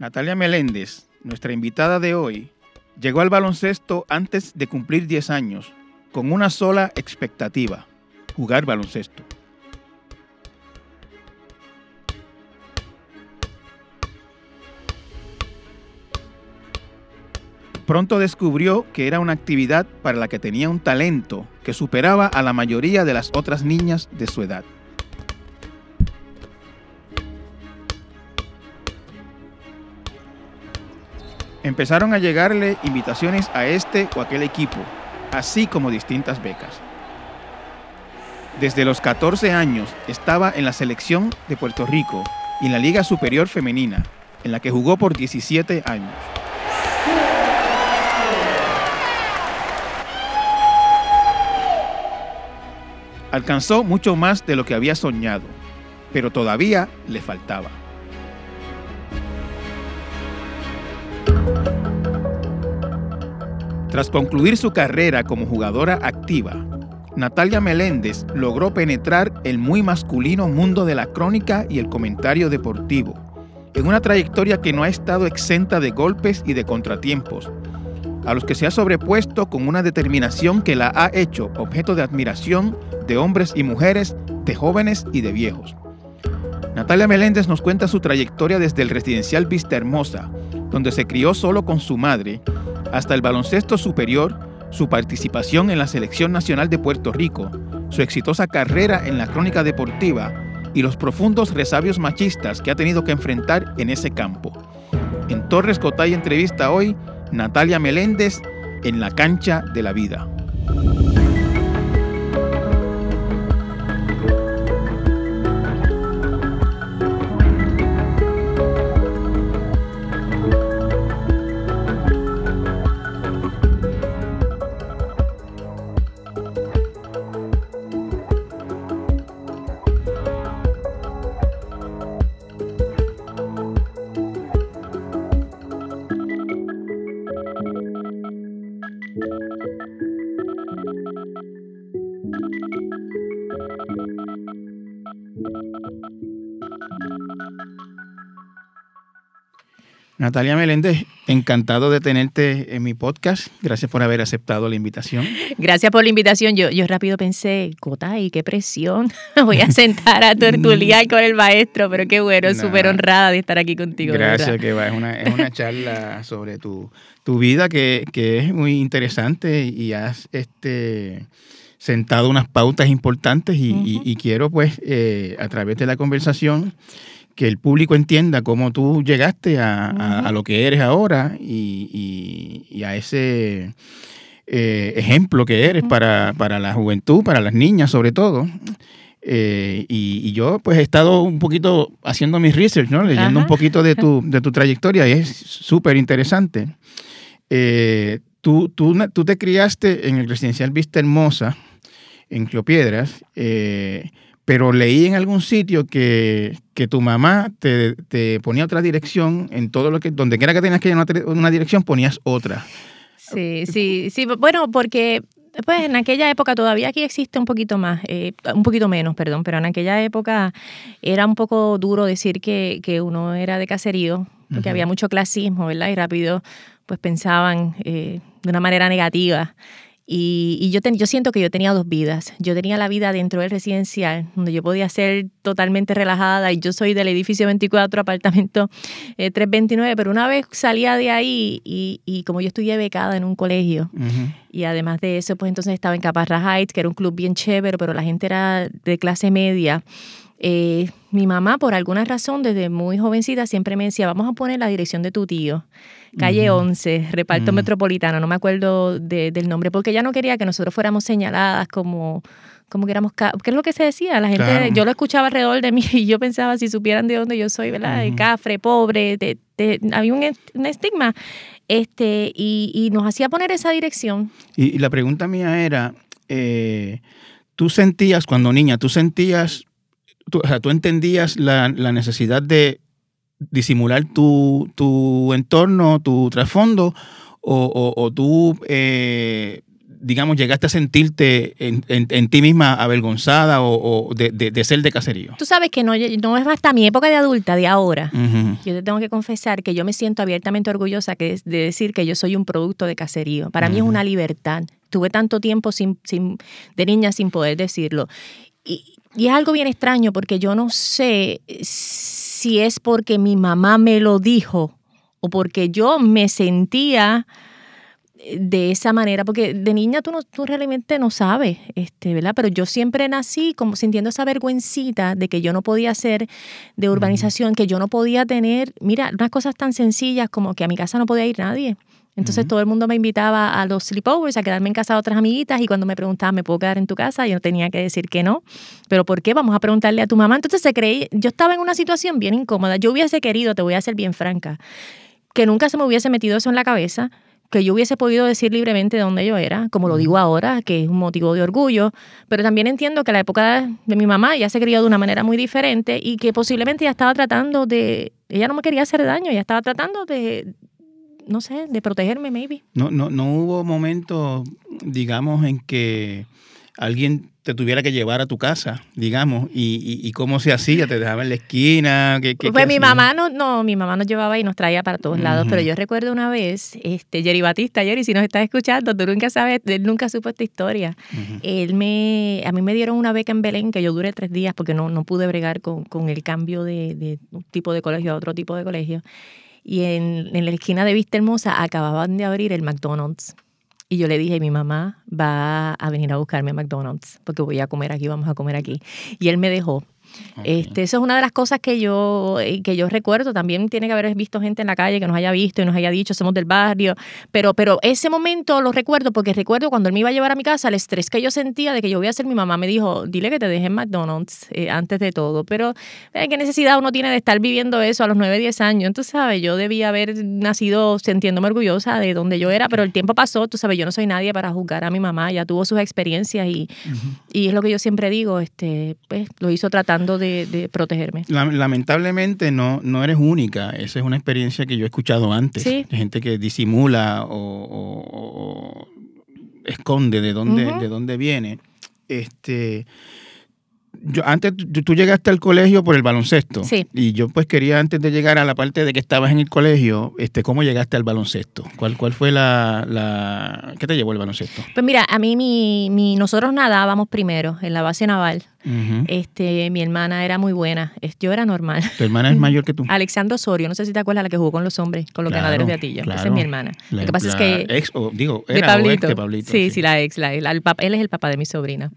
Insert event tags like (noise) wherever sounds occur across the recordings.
Natalia Meléndez, nuestra invitada de hoy, llegó al baloncesto antes de cumplir 10 años, con una sola expectativa, jugar baloncesto. Pronto descubrió que era una actividad para la que tenía un talento que superaba a la mayoría de las otras niñas de su edad. Empezaron a llegarle invitaciones a este o aquel equipo, así como distintas becas. Desde los 14 años estaba en la selección de Puerto Rico y en la Liga Superior Femenina, en la que jugó por 17 años. Alcanzó mucho más de lo que había soñado, pero todavía le faltaba. Tras concluir su carrera como jugadora activa, Natalia Meléndez logró penetrar el muy masculino mundo de la crónica y el comentario deportivo, en una trayectoria que no ha estado exenta de golpes y de contratiempos, a los que se ha sobrepuesto con una determinación que la ha hecho objeto de admiración de hombres y mujeres, de jóvenes y de viejos. Natalia Meléndez nos cuenta su trayectoria desde el residencial Vista Hermosa, donde se crió solo con su madre, hasta el baloncesto superior, su participación en la Selección Nacional de Puerto Rico, su exitosa carrera en la crónica deportiva y los profundos resabios machistas que ha tenido que enfrentar en ese campo. En Torres Cotay entrevista hoy Natalia Meléndez en la cancha de la vida. Natalia Meléndez, encantado de tenerte en mi podcast. Gracias por haber aceptado la invitación. Gracias por la invitación. Yo, yo rápido pensé, Cotay, qué presión. (laughs) Voy a sentar a tertuliar con el maestro, pero qué bueno, súper honrada de estar aquí contigo. Gracias, que va. Es una, es una charla sobre tu, tu vida que, que, es muy interesante y has este sentado unas pautas importantes y, y, quiero pues eh, a través de la conversación que el público entienda cómo tú llegaste a, lo que eres ahora y, a ese eh, ejemplo que eres para, la juventud, para las niñas sobre todo. Eh, y, yo pues he estado un poquito haciendo mis research, ¿no? leyendo un poquito de tu, (laughs) de tu trayectoria y es súper interesante. Eh, tú, tú, tú, te criaste en el residencial Vista Hermosa, en Río Piedras, pero leí en algún sitio que, tu mamá te, ponía otra dirección en todo lo que, donde quiera que tenías que ir una, una dirección, ponías otra. Sí, sí, sí. Bueno, porque pues en aquella época todavía aquí existe un poquito más, eh, un poquito menos, perdón, pero en aquella época era un poco duro decir que, uno era de caserío, porque había mucho clasismo, ¿verdad? Y rápido pues pensaban eh, de una manera negativa. Y, yo, yo siento que yo tenía dos vidas. Yo tenía la vida dentro del residencial, donde yo podía ser totalmente relajada y yo soy del edificio 24, apartamento 329, eh, pero una vez salía de ahí y, como yo estudié becada en un colegio y además de eso, pues entonces estaba en Caparra Heights, que era un club bien chévere, pero la gente era de clase media. Eh, mi mamá, por alguna razón, desde muy jovencita, siempre me decía, vamos a poner la dirección de tu tío calle 11, reparto metropolitano, no me acuerdo del nombre, porque ella no quería que nosotros fuéramos señaladas como como que éramos, ¿qué es lo que se decía? La gente, yo lo escuchaba alrededor de mí (laughs) y yo pensaba si supieran de dónde yo soy, ¿verdad? De cafre, pobre, había un, estigma, este, y, nos hacía poner esa dirección. Y, la pregunta mía era, eh, ¿tú sentías, cuando niña, tú sentías, o sea, tú entendías la necesidad de disimular tu, tu entorno, tu trasfondo, o, o, tú eh, digamos, llegaste a sentirte en, ti misma avergonzada o, de, ser de caserío? Tú sabes que no, no es hasta mi época de adulta, de ahora. Yo te tengo que confesar que yo me siento abiertamente orgullosa que, de decir que yo soy un producto de caserío. Para mí es una libertad. Tuve tanto tiempo sin, sin, de niña sin poder decirlo. Y, y es algo bien extraño porque yo no sé si es porque mi mamá me lo dijo o porque yo me sentía de esa manera, porque de niña tú, no, tú realmente no sabes, este, ¿verdad? Pero yo siempre nací como sintiendo esa vergüencita de que yo no podía ser de urbanización, que yo no podía tener, mira, unas cosas tan sencillas como que a mi casa no podía ir nadie. Entonces todo el mundo me invitaba a los sleepovers, a quedarme en casa de otras amiguitas y cuando me preguntaban, ¿me puedo quedar en tu casa? Yo tenía que decir que no. ¿Pero por qué? Vamos a preguntarle a tu mamá. Entonces se creí, yo estaba en una situación bien incómoda. Yo hubiese querido, te voy a ser bien franca, que nunca se me hubiese metido eso en la cabeza, que yo hubiese podido decir libremente de dónde yo era, como lo digo ahora, que es un motivo de orgullo, pero también entiendo que la época de mi mamá ya se crió de una manera muy diferente y que posiblemente ya estaba tratando de, ella no me quería hacer daño, ella estaba tratando de, no sé, de protegerme, maybe. No, no, no hubo momentos, digamos, en que alguien te tuviera que llevar a tu casa, digamos, y, y, cómo se hacía, te dejaba en la esquina. ¿qué, pues mi mamá no, no, mi mamá nos llevaba y nos traía para todos lados, pero yo recuerdo una vez, este, Jerry Batista, Jerry, si nos estás escuchando, tú nunca sabes, él nunca supo esta historia. Él me, a mí me dieron una beca en Belén que yo duré tres días porque no, no pude bregar con, con el cambio de, de un tipo de colegio a otro tipo de colegio. Y en, en la esquina de Vista Hermosa acababan de abrir el McDonald's. Y yo le dije, mi mamá va a venir a buscarme a McDonald's porque voy a comer aquí, vamos a comer aquí. Y él me dejó. Este, eso es una de las cosas que yo, eh, que yo recuerdo. También tiene que haber visto gente en la calle que nos haya visto y nos haya dicho, somos del barrio. Pero, pero ese momento lo recuerdo porque recuerdo cuando él me iba a llevar a mi casa, el estrés que yo sentía de que yo voy a ser mi mamá me dijo, dile que te deje en McDonald's eh, antes de todo. Pero eh, ¿qué necesidad uno tiene de estar viviendo eso a los 9, 10 años? Tú sabes, yo debía haber nacido sintiéndome orgullosa de donde yo era, pero el tiempo pasó, tú sabes, yo no soy nadie para juzgar a mi mamá, ya tuvo sus experiencias y, y es lo que yo siempre digo, este, pues lo hizo tratando de, protegerme. Lamentablemente no, no eres única. Esa es una experiencia que yo he escuchado antes. De gente que disimula o, esconde de dónde, de dónde viene. Este, yo, antes tú, llegaste al colegio por el baloncesto. Sí. Y yo pues quería antes de llegar a la parte de que estabas en el colegio, este, ¿cómo llegaste al baloncesto? ¿Cuál, cuál fue la, la... ¿Qué te llevó el baloncesto? Pues mira, a mí mi, mi, nosotros nadábamos primero en la base naval. este, mi hermana era muy buena. Yo era normal. ¿Tu hermana es mayor que tú? (laughs) Alexandra Osorio, no sé si te acuerdas, la que jugó con los hombres, con los ganaderos de Atillo. Esa es mi hermana. Lo que pasa es que... Ex, digo, era de Pablito. sí, sí, la ex. La, él es el papá de mi sobrina.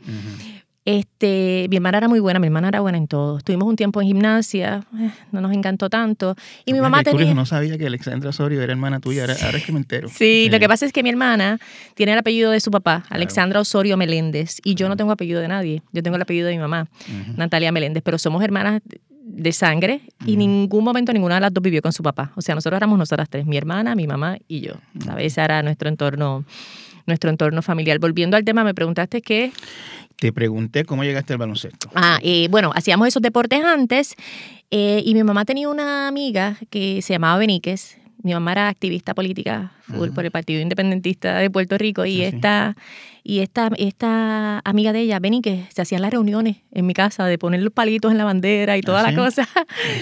Este, mi hermana era muy buena, mi hermana era buena en todo. Estuvimos un tiempo en gimnasia, eh, no nos encantó tanto. Y mi mamá tenía... No sabía que Alexandra Osorio era hermana tuya, ahora, es que me entero. Sí, lo que pasa es que mi hermana tiene el apellido de su papá, Alexandra Osorio Meléndez, y yo no tengo apellido de nadie. Yo tengo el apellido de mi mamá, Natalia Meléndez, pero somos hermanas de sangre y en ningún momento ninguna de las dos vivió con su papá. O sea, nosotros éramos nosotras tres, mi hermana, mi mamá y yo. ¿Sabes? Ese era nuestro entorno nuestro entorno familiar. Volviendo al tema, me preguntaste qué. Te pregunté cómo llegaste al baloncesto. Ah, eh, bueno, hacíamos esos deportes antes eh, y mi mamá tenía una amiga que se llamaba Beníquez. Mi mamá era activista política por el Partido Independentista de Puerto Rico y ah, esta y esta, esta amiga de ella, Benny, que se hacían las reuniones en mi casa de poner los palitos en la bandera y toda la cosa. (laughs)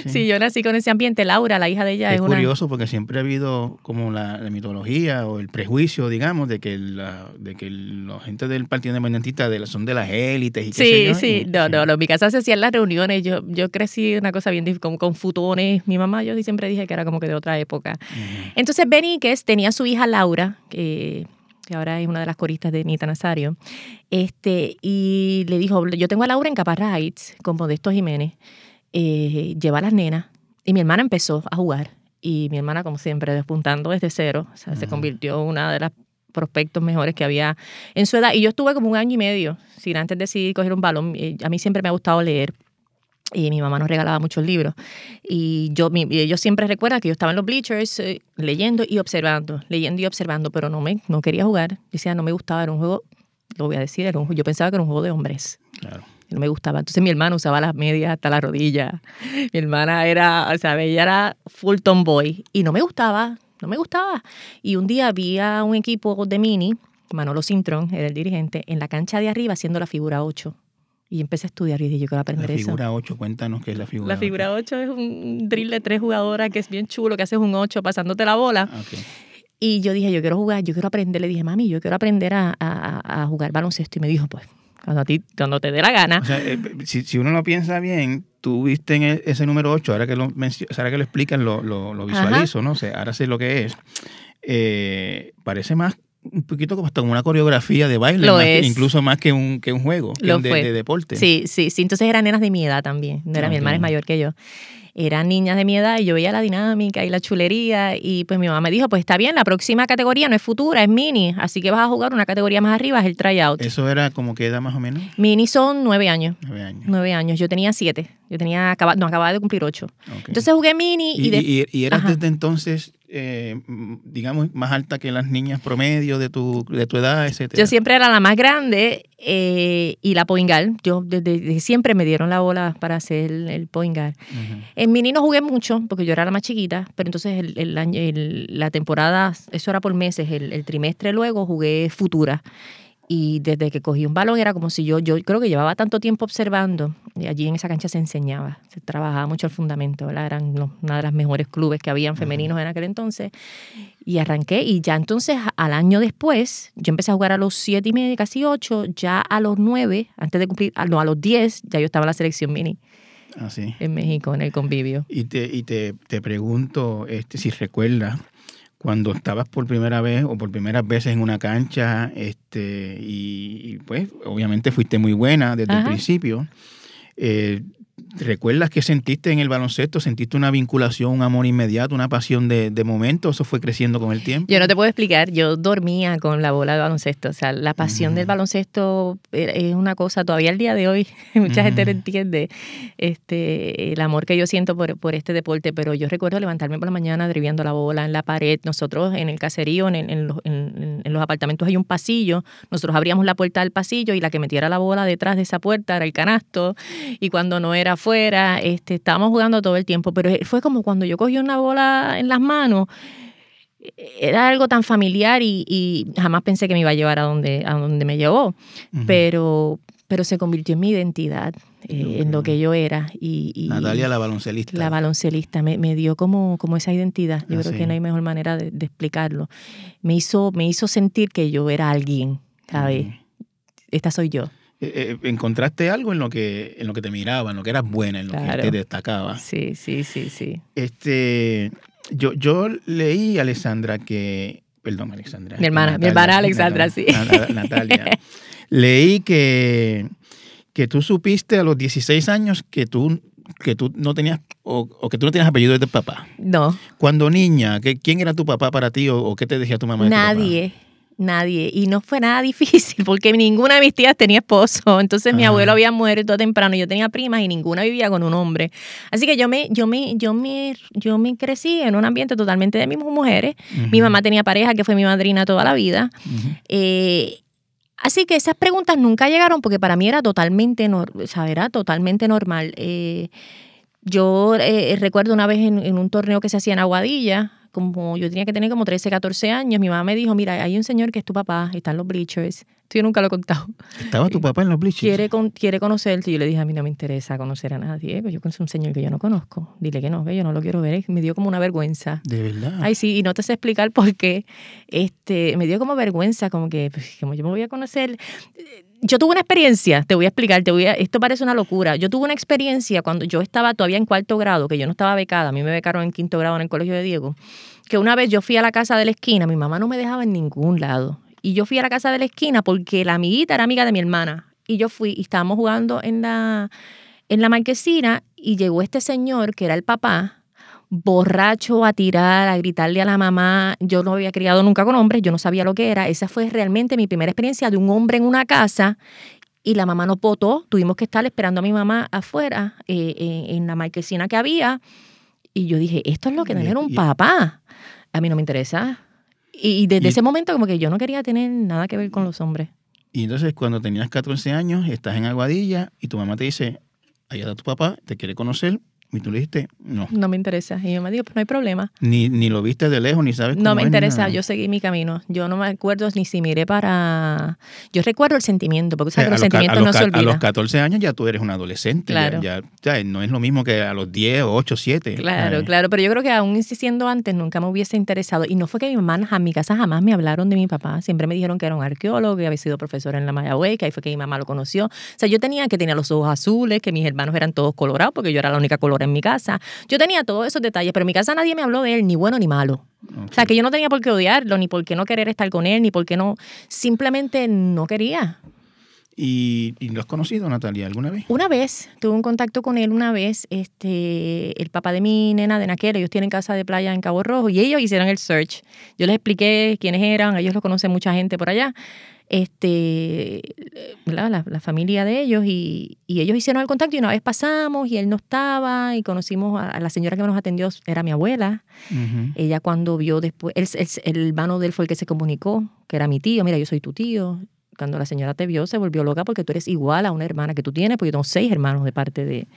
Sí. yo nací con ese ambiente. Laura, la hija de ella, es, es curioso porque siempre ha habido como la, mitología o el prejuicio, digamos, de que la, de que los gente del Partido Independentista de son de las élites y qué Sí, yo, sí. no, no, no. En mi casa se hacían las reuniones. Yo, yo crecí una cosa bien con, con futones. Mi mamá, yo siempre dije que era como que de otra época. Entonces, Benny, que tenía su hija Laura, que que ahora es una de las coristas de Nita Nazario, este, y le dijo, yo tengo a Laura en Caparraits con Modesto Jiménez, eh, lleva a las nenas, y mi hermana empezó a jugar, y mi hermana, como siempre, despuntando desde cero, o sea, se convirtió en una de las prospectos mejores que había en su edad, y yo estuve como un año y medio, sin antes decidir coger un balón, a mí siempre me ha gustado leer, y mi mamá nos regalaba muchos libros. Y yo, mi, ellos siempre recuerdan que yo estaba en los bleachers eh, leyendo y observando, leyendo y observando, pero no, me, no quería jugar. Decía, no me gustaba, era un juego, lo voy a decir, era un, yo pensaba que era un juego de hombres. Claro. No me gustaba. Entonces mi hermana usaba las medias hasta la rodilla. Mi hermana era, o sea, ella era full tomboy y no me gustaba, no me gustaba. Y un día había un equipo de mini Manolo Cintrón era el dirigente, en la cancha de arriba haciendo la figura 8. Y empecé a estudiar y dije, yo quiero aprender La eso. figura 8, cuéntanos qué es la figura La figura 8 es un drill de tres jugadoras que es bien chulo, que haces un 8 pasándote la bola. Ah. Y yo dije, yo quiero jugar, yo quiero aprender. Le dije, mami, yo quiero aprender a, a- a jugar baloncesto. Y me dijo, pues, cuando, a ti, cuando te dé la gana. O sea, eh, si, si uno lo piensa bien, tú viste en e- ese número 8, ahora que lo, ahora que lo explican, lo, lo, lo visualizo, ¿no? O sea, ahora sé lo que es. Eh, parece más, un poquito como hasta como una coreografía de baile, Lo más que- es. incluso más que un, que un juego, Lo de, deporte. Sí, sí, sí. Entonces eran nenas de mi edad también. No era mi hermana es mayor que yo. Eran niñas de mi edad y yo veía la dinámica y la chulería. Y pues mi mamá me dijo, pues está bien, la próxima categoría no es futura, es mini. Así que vas a jugar una categoría más arriba, es el tryout. Eso era como que edad más o menos, Mini son nueve años. nueve años. Nueve años. Yo tenía siete. Yo tenía, no, acababa de cumplir ocho. Entonces jugué mini y, y, de- y- y eras Ajá. desde entonces, eh, digamos, más alta que las niñas promedio de tu, de tu edad, etcétera. Yo siempre era la más grande eh, y la point guard. Yo desde, desde siempre me dieron la bola para hacer el, el point guard. Ujú. En mini no jugué mucho porque yo era la más chiquita, pero entonces el, el año- la temporada, eso era por meses, el, el trimestre luego jugué futura. Y desde que cogí un balón era como si yo, yo creo que llevaba tanto tiempo observando. Y allí en esa cancha se enseñaba, se trabajaba mucho el fundamento, ¿verdad? Eran los- una de las mejores clubes que habían femeninos en aquel entonces. Y arranqué y ya entonces al año después, yo empecé a jugar a los siete y media, casi ocho, ya a los nueve, antes de cumplir, ah, no, a los diez, ya yo estaba en la selección mini Así. en México, en el convivio. Y te, y te, te pregunto este, si recuerdas cuando estabas por primera vez o por primeras veces en una cancha, este, y, y, pues obviamente fuiste muy buena desde el principio. Eh, ¿Recuerdas qué sentiste en el baloncesto? ¿Sentiste una vinculación, un amor inmediato, una pasión de, de momento? ¿Eso fue creciendo con el tiempo? Yo no te puedo explicar, yo dormía con la bola de baloncesto, o sea, la pasión del baloncesto es una cosa, todavía al día de hoy, (laughs) mucha gente no entiende este, el amor que yo siento por, por este deporte, pero yo recuerdo levantarme por la mañana driviando la bola en la pared, nosotros en el caserío, en, en los, en- en los apartamentos hay un pasillo, nosotros abríamos la puerta del pasillo y la que metiera la bola detrás de esa puerta era el canasto, y cuando no era afuera, este, estábamos jugando todo el tiempo, pero fue como cuando yo cogí una bola en las manos, era algo tan familiar y, y jamás pensé que me iba a llevar a donde, a donde me llevó, pero, pero se convirtió en mi identidad, eh, en lo que yo era. Y, y Natalia, la baloncelista. la baloncelista, me, me dio como, como esa identidad. Yo Ah, creo sí. que no hay mejor manera de, de explicarlo. Me hizo, me hizo sentir que yo era alguien, ¿sabes? Esta soy yo. Eh, eh, ¿Encontraste algo en lo que en lo que te miraba, en lo que eras buena, en lo Claro. que te destacaba? Sí, sí, sí, sí. Este, yo, yo leí, Alessandra, que. Perdón, Alexandra. Mi hermana, mi hermana Alexandra, sí. Nat- Natalia. (laughs) leí que, que tú supiste a los 16 años que tú, que tú no tenías, o, o que tú no tenías apellido de papá. No, Cuando niña, ¿qué- ¿quién era tu papá para ti o, o qué te decía tu mamá? de tu papá? Nadie. Y no fue nada (laughs) difícil porque ninguna de mis tías tenía esposo. Entonces mi abuelo había muerto temprano. Yo tenía primas y ninguna vivía con un hombre. Así que yo me, yo me, yo me, yo me crecí en un ambiente totalmente de mismas mujeres. Mi mamá tenía pareja que fue mi madrina toda la vida. Eh, así que esas preguntas nunca llegaron porque para mí era totalmente, nor- o sea, era totalmente normal. Eh, yo eh, recuerdo una vez en, en un torneo que se hacía en Aguadilla, como yo tenía que tener como 13, 14 años, mi mamá me dijo, mira, hay un señor que es tu papá, está en los bleachers. Esto yo nunca lo he contado. ¿Estaba tu papá en los bleachers? Quiere, con- quiere conocerte. Y yo le dije, a mí no me interesa conocer a nadie. Pues yo conozco un señor que yo no conozco. Dile que no, que yo no lo quiero ver. Me dio como una vergüenza. De verdad. Ay, sí, y no te sé explicar por qué. Este, me dio como vergüenza, como que, pues, como yo me voy a conocer. Yo tuve una experiencia, te voy a explicar, te voy a, esto parece una locura. Yo tuve una experiencia cuando yo estaba todavía en cuarto grado, que yo no estaba becada, a mí me becaron en quinto grado en el colegio de Diego, que una vez yo fui a la casa de la esquina, mi mamá no me dejaba en ningún lado. Y yo fui a la casa de la esquina porque la amiguita era amiga de mi hermana. Y yo fui y estábamos jugando en la, en la marquesina y llegó este señor que era el papá borracho a tirar, a gritarle a la mamá. Yo no había criado nunca con hombres, yo no sabía lo que era. Esa fue realmente mi primera experiencia de un hombre en una casa y la mamá nos votó. Tuvimos que estar esperando a mi mamá afuera, eh, eh, en la marquesina que había. Y yo dije, esto es lo que tener un y- papá. A mí no me interesa. Y desde Y- ese momento como que yo no quería tener nada que ver con los hombres. Y entonces cuando tenías 14 años, estás en Aguadilla y tu mamá te dice, allá está tu papá, te quiere conocer, Y tú le dijiste, no. No me interesa. Y yo me dijo, pues no hay problema. Ni, ni lo viste de lejos, ni sabes cómo No me es, interesa, yo seguí mi camino. Yo no me acuerdo ni si miré para... Yo recuerdo el sentimiento, porque O sea, sabes que los sentimientos no se ca- a los olvidan. 14 años ya tú eres un adolescente. ya- Claro. Ya, ya no es lo mismo que a los 10, 8, 7. Claro, ¿sabes? claro, pero yo creo que aún insistiendo antes nunca me hubiese interesado. Y no fue que mi mamá, a mi casa jamás me hablaron de mi papá. Siempre me dijeron que era un arqueólogo, que había sido profesor en la Mayagüez, que ahí fue que mi mamá lo conoció. O sea, yo tenía que tenía los ojos azules, que mis hermanos eran todos colorados, porque yo era la única en mi casa. Yo tenía todos esos detalles, pero en mi casa nadie me habló de él, ni bueno ni malo. O sea, que yo no tenía por qué odiarlo, ni por qué no querer estar con él, ni por qué no. Simplemente no quería. ¿Y, y lo has conocido, Natalia, alguna vez? Una vez, tuve un contacto con él una vez, este, el papá de mi nena de Naquera, ellos tienen casa de playa en Cabo Rojo y ellos hicieron el search. Yo les expliqué quiénes eran, ellos lo conocen mucha gente por allá, este. La, la familia de ellos y, y ellos hicieron el contacto y una vez pasamos y él no estaba y conocimos a, a la señora que nos atendió, era mi abuela. Ella cuando vio después, él- él- el hermano de él fue el que se comunicó, que era mi tío, mira, yo soy tu tío. Cuando la señora te vio, se volvió loca porque tú eres igual a una hermana que tú tienes, porque yo tengo seis hermanos de parte de,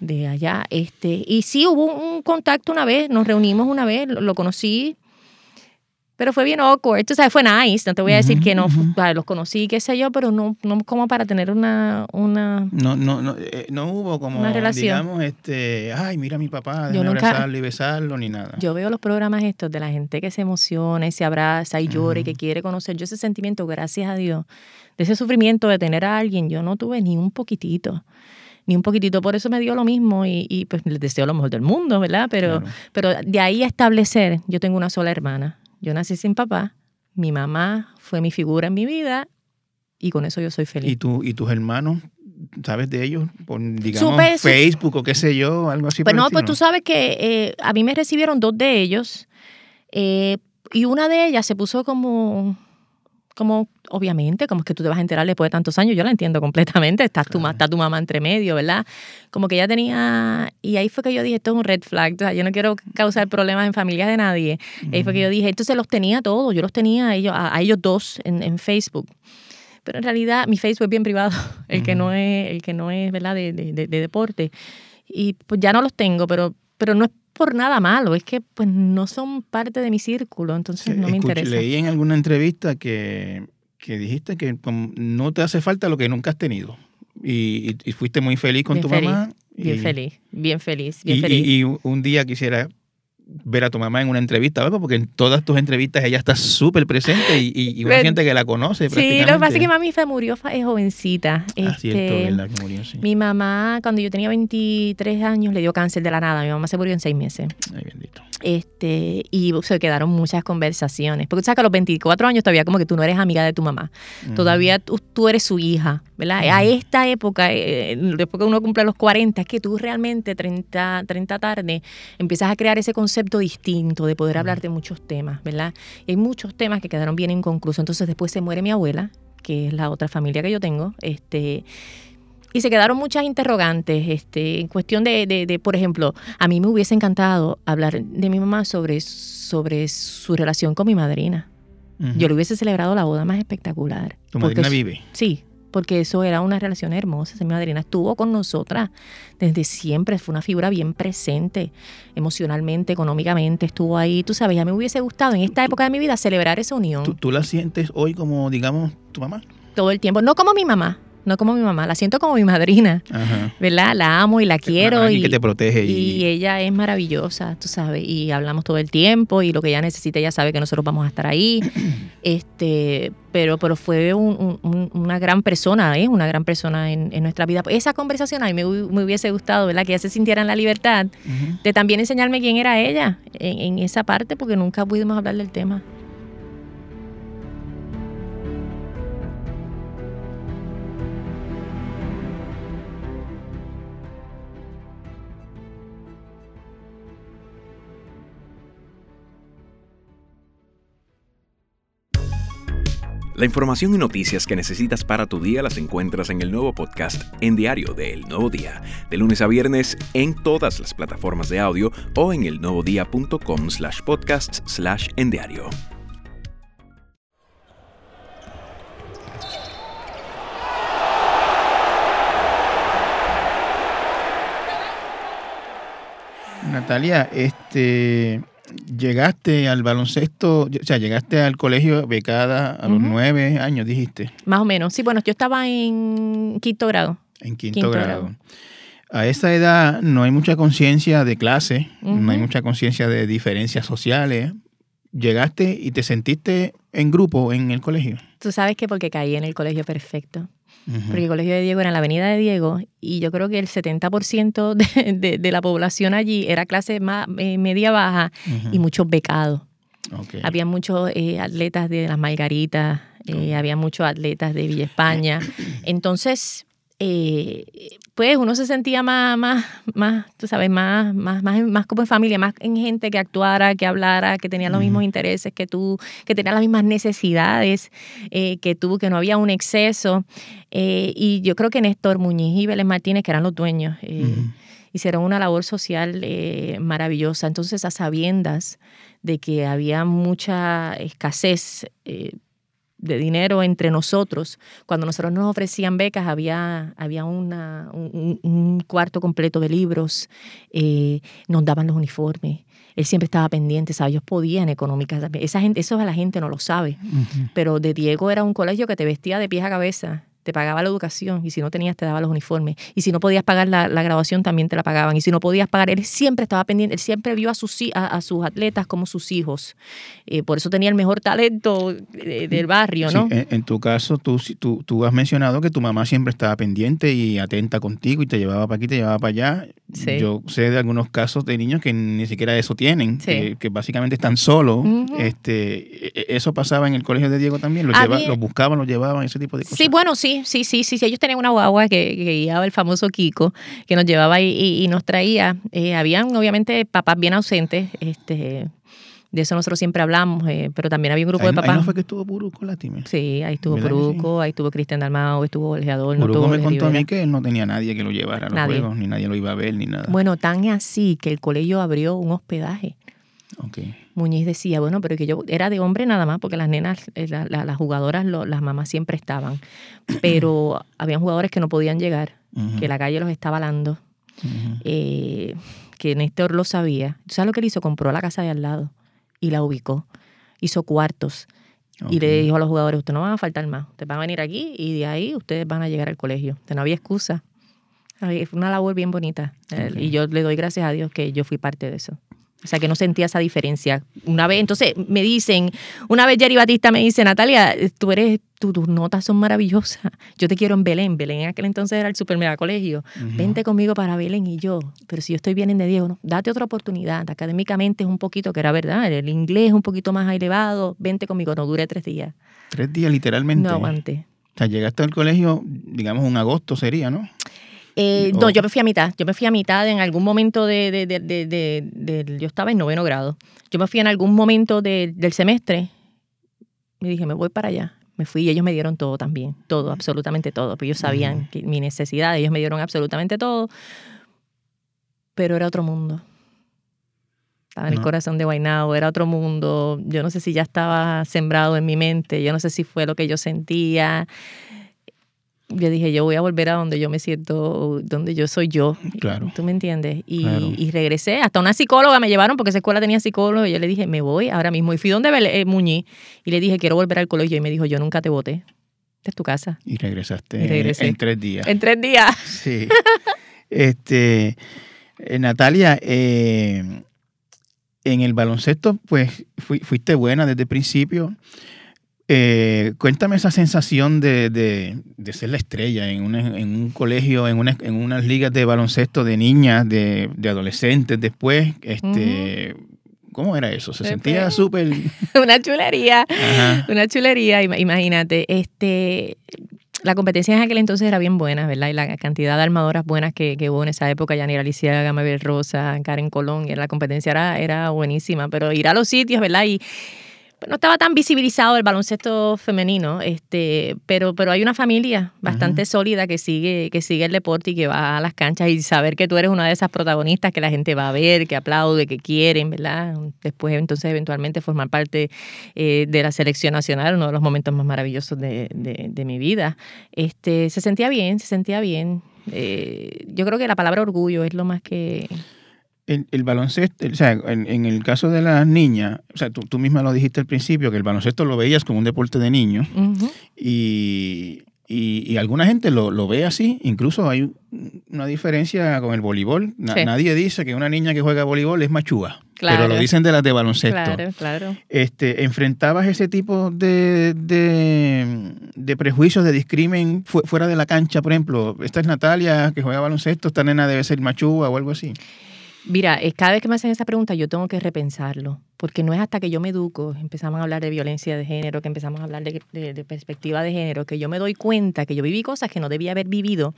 De allá. Este, y sí, hubo un, un contacto una vez, nos reunimos una vez, lo, lo conocí, pero fue bien awkward. Tú sabes, fue nice, no te voy a decir que no, o sea, los conocí, qué sé yo, pero no, no como para tener una, una No, no, no, eh, no hubo como, Una relación. digamos, este, ay, mira a mi papá, déjame nunca- abrazarlo y besarlo, ni nada. Yo veo los programas estos de la gente que se emociona y se abraza y llora y que quiere conocer. Yo ese sentimiento, gracias a Dios, de ese sufrimiento de tener a alguien, yo no tuve ni un poquitito. Ni un poquitito. Por eso me dio lo mismo y, y, pues les deseo lo mejor del mundo, ¿verdad? Pero, Claro. pero de ahí a establecer, yo tengo una sola hermana. Yo nací sin papá. Mi mamá fue mi figura en mi vida y con eso yo soy feliz. ¿Y, tú, ¿Y tus hermanos, sabes de ellos? Por, digamos, Supe- Facebook o qué sé yo, algo así. Pues no, pues tú sabes que eh, a mí me recibieron dos de ellos eh, y una de ellas se puso como, como, obviamente, como es que tú te vas a enterar después de tantos años, yo la entiendo completamente, está, tu, ma- está tu mamá entre medio, ¿verdad? Como que ella tenía, y ahí fue que yo dije, esto es un red flag, o sea, yo no quiero causar problemas en familias de nadie. Ahí fue que yo dije, entonces los tenía todos, yo los tenía a ellos, a, a ellos dos en, en Facebook. Pero en realidad mi Facebook es bien privado, (laughs) el que no es, el que no es, ¿verdad? De, de, de- de deporte. Y pues ya no los tengo, pero, pero no es por nada malo, es que pues no son parte de mi círculo, entonces no me Escuché- interesa. Leí en alguna entrevista que, que dijiste que no te hace falta lo que nunca has tenido. Y, y- y fuiste muy feliz con Bien tu feliz, mamá. Bien y- feliz, bien feliz, bien feliz. y un día quisiera ver a tu mamá en una entrevista o algo, porque en todas tus entrevistas ella está súper presente y, y, siente que la conoce. sí, lo que pasa es que mami se murió eh, jovencita. Ah, cierto, Este, ¿verdad? Que murió, sí. Mi mamá, cuando yo tenía 23 años, le dio cáncer de la nada. Mi mamá se murió en seis meses. Ay, bendito. Este, y se quedaron muchas conversaciones. Porque tú sabes que a los 24 años todavía como que tú no eres amiga de tu mamá. Todavía tú, tú eres su hija, ¿verdad? A esta época, eh, después que uno cumple los 40, es que tú realmente 30, 30 tarde empiezas a crear ese concepto distinto de poder hablar de muchos temas, ¿verdad? Y hay muchos temas que quedaron bien inconclusos. Entonces después se muere mi abuela, que es la otra familia que yo tengo, este... Y se quedaron muchas interrogantes, este, en cuestión de, de, de, por ejemplo, a mí me hubiese encantado hablar de mi mamá sobre, sobre su relación con mi madrina. Yo le hubiese celebrado la boda más espectacular. Tu madrina vive. Sí, porque eso era una relación hermosa. Mi madrina estuvo con nosotras desde siempre, fue una figura bien presente, emocionalmente, económicamente, estuvo ahí. Tú sabes, ya me hubiese gustado en esta época de mi vida celebrar esa unión ¿Tú, tú la sientes hoy como, digamos, tu mamá? todo el tiempo. No como mi mamá, no como mi mamá, la siento como mi madrina, Ajá. ¿verdad? La amo y la quiero. Y, que te protege y, y ella es maravillosa, tú sabes, y hablamos todo el tiempo y lo que ella necesita, ella sabe que nosotros vamos a estar ahí. (clears throat) este, pero, pero fue un- un- un- una gran persona, es una gran persona en, en nuestra vida. Esa conversación a mí me, me hubiese gustado, ¿verdad? Que ella se sintiera en la libertad de también enseñarme quién era ella en, en esa parte, porque nunca pudimos hablar del tema. La información y noticias que necesitas para tu día las encuentras en el nuevo podcast En Diario de El Nuevo Día, de lunes a viernes en todas las plataformas de audio o en elnuevodía.com slash podcasts slash en diario. Natalia, este, llegaste al baloncesto, o sea, llegaste al colegio becada a los nueve años, dijiste. Más o menos. Sí, bueno, yo estaba en quinto grado. En quinto, grado. A esa edad no hay mucha conciencia de clase, no hay mucha conciencia de diferencias sociales. Llegaste y te sentiste en grupo en el colegio. Tú sabes que porque caí en el colegio perfecto. Porque el colegio de Diego era en la avenida de Diego y yo creo que el 70% (laughs) de, de, la población allí era clase más, eh, media baja y muchos becados. Había muchos eh, atletas de las Margaritas, eh, había muchos atletas de Villa España. (clears throat) Entonces, eh, pues uno se sentía más, más, más, tú sabes, más, más, más, más como en familia, más en gente que actuara, que hablara, que tenía los mismos intereses que tú, que tenía las mismas necesidades eh, que tú, que no había un exceso. Eh, y yo creo que Néstor Muñiz y Vélez Martínez, que eran los dueños, hicieron una labor social maravillosa. Entonces, a sabiendas de que había mucha escasez de dinero entre nosotros. Cuando nosotros nos ofrecían becas, había, había una, un, cuarto completo de libros, eh, nos daban los uniformes. Él siempre estaba pendiente, ¿sabes? Ellos podían económicamente. Esa gente, eso la gente no lo sabe. Pero de Diego era un colegio que te vestía de pies a cabeza te pagaba la educación y si no tenías te daba los uniformes. Y si no podías pagar la, graduación también te la pagaban. Y si no podías pagar, él siempre estaba pendiente, él siempre vio a sus, a, sus atletas como sus hijos. Eh, por eso tenía el mejor talento del barrio, ¿no? en, tu caso, tú, tú, tú has mencionado que tu mamá siempre estaba pendiente y atenta contigo y te llevaba para aquí, te llevaba para allá. Yo sé de algunos casos de niños que ni siquiera eso tienen, que, básicamente están solos. este, e, e, ¿Eso pasaba en el colegio de Diego también? ¿Los, los buscaban, los llevaban, ese tipo de cosas? Sí, bueno, sí, sí, sí, sí, sí. Ellos tenían una guagua que, guiaba el famoso Kiko, que nos llevaba y, nos traía. Eh, habían, obviamente, papás bien ausentes. Este, de eso nosotros siempre hablamos, eh, pero también había un grupo de papás. Ahí no fue que estuvo Puruco la Sí, ahí estuvo Puruco, ahí estuvo Cristian Dalmao, estuvo Oleador. Puruco me contó a mí que él no tenía nadie que lo llevara a los juegos, ni nadie lo iba a ver, ni nada. Bueno, tan así que el colegio abrió un hospedaje. Okay. Muñiz decía, bueno, pero que yo era de hombre nada más, porque las nenas, eh, las jugadoras, las mamás siempre estaban, (clears throat) pero habían jugadores que no podían llegar, que la calle los estaba alando, eh, que Néstor lo sabía. ¿Sabes lo que él hizo? Compró la casa de al lado y la ubicó, hizo cuartos. Y le dijo a los jugadores, ustedes no van a faltar más, ustedes van a venir aquí y de ahí ustedes van a llegar al colegio. no había excusa. Fue una labor bien bonita. Y yo le doy gracias a Dios que yo fui parte de eso. O sea, que no sentía esa diferencia. Una vez, entonces me dicen, una vez Jerry Batista me dice, Natalia, tú eres, tus notas son maravillosas. Yo te quiero en Belén. Belén en aquel entonces era el super mega colegio. Vente conmigo para Belén y yo. Pero si yo estoy bien en de Diego, no, date otra oportunidad. Académicamente es un poquito, que era verdad, el inglés es un poquito más elevado. Vente conmigo, no dure tres días. Tres días literalmente. No aguanté. O sea, llegaste al colegio, digamos, un agosto sería, ¿no? Eh, no, yo me fui a mitad. Yo me fui a mitad en algún momento de, de, de, de, Yo estaba en noveno grado. Yo me fui en algún momento del semestre y dije, me voy para allá. Me fui y ellos me dieron todo también. Todo, absolutamente todo. Pues ellos sabían que mi necesidad, ellos me dieron absolutamente todo. Pero era otro mundo. Estaba en el corazón de Guaynabo, era otro mundo. Yo no sé si ya estaba sembrado en mi mente, yo no sé si fue lo que yo sentía yo dije, yo voy a volver a donde yo me siento, donde yo soy yo. Claro. ¿Tú me entiendes? Y, y regresé. Hasta una psicóloga me llevaron porque esa escuela tenía psicólogo. Y yo le dije, me voy ahora mismo. Y fui donde eh, Muñiz y le dije, quiero volver al colegio. Y me dijo, yo nunca te voté. Esta es tu casa. Y regresaste en tres días. En tres días. Sí. este, eh, Natalia, eh, en el baloncesto, pues fuiste buena desde el principio. Eh, cuéntame esa sensación de, de, ser la estrella en, en un colegio, en, una, en unas ligas de baloncesto de niñas, de, de adolescentes después. Este, ¿Cómo era eso? Se sentía súper... (laughs) una chulería, una chulería, imagínate. Este, la competencia en aquel entonces era bien buena, ¿verdad? Y la cantidad de armadoras buenas que, que hubo en esa época, Yanira Alicia, Gamabel Rosa, Karen Colón, y la competencia era, era buenísima, pero ir a los sitios, ¿verdad? Y no estaba tan visibilizado el baloncesto femenino, este, pero, pero hay una familia bastante sólida que sigue, que sigue el deporte y que va a las canchas y saber que tú eres una de esas protagonistas que la gente va a ver, que aplaude, que quieren, ¿verdad? Después entonces eventualmente formar parte eh, de la selección nacional, uno de los momentos más maravillosos de, de, mi vida. Este, se sentía bien, se sentía bien. Eh, yo creo que la palabra orgullo es lo más que el, baloncesto, o sea, en, el caso de las niñas, o sea, tú, tú, misma lo dijiste al principio, que el baloncesto lo veías como un deporte de niños y, y, alguna gente lo, lo, ve así, incluso hay una diferencia con el voleibol. Nadie dice que una niña que juega voleibol es machúa, pero lo dicen de las de baloncesto. Claro, claro. Este, ¿Enfrentabas ese tipo de, de, de prejuicios, de discrimen fuera de la cancha? Por ejemplo, esta es Natalia que juega baloncesto, esta nena debe ser machúa o algo así. Mira, cada vez que me hacen esa pregunta yo tengo que repensarlo, porque no es hasta que yo me educo, empezamos a hablar de violencia de género, que empezamos a hablar de, perspectiva de género, que yo me doy cuenta que yo viví cosas que no debía haber vivido,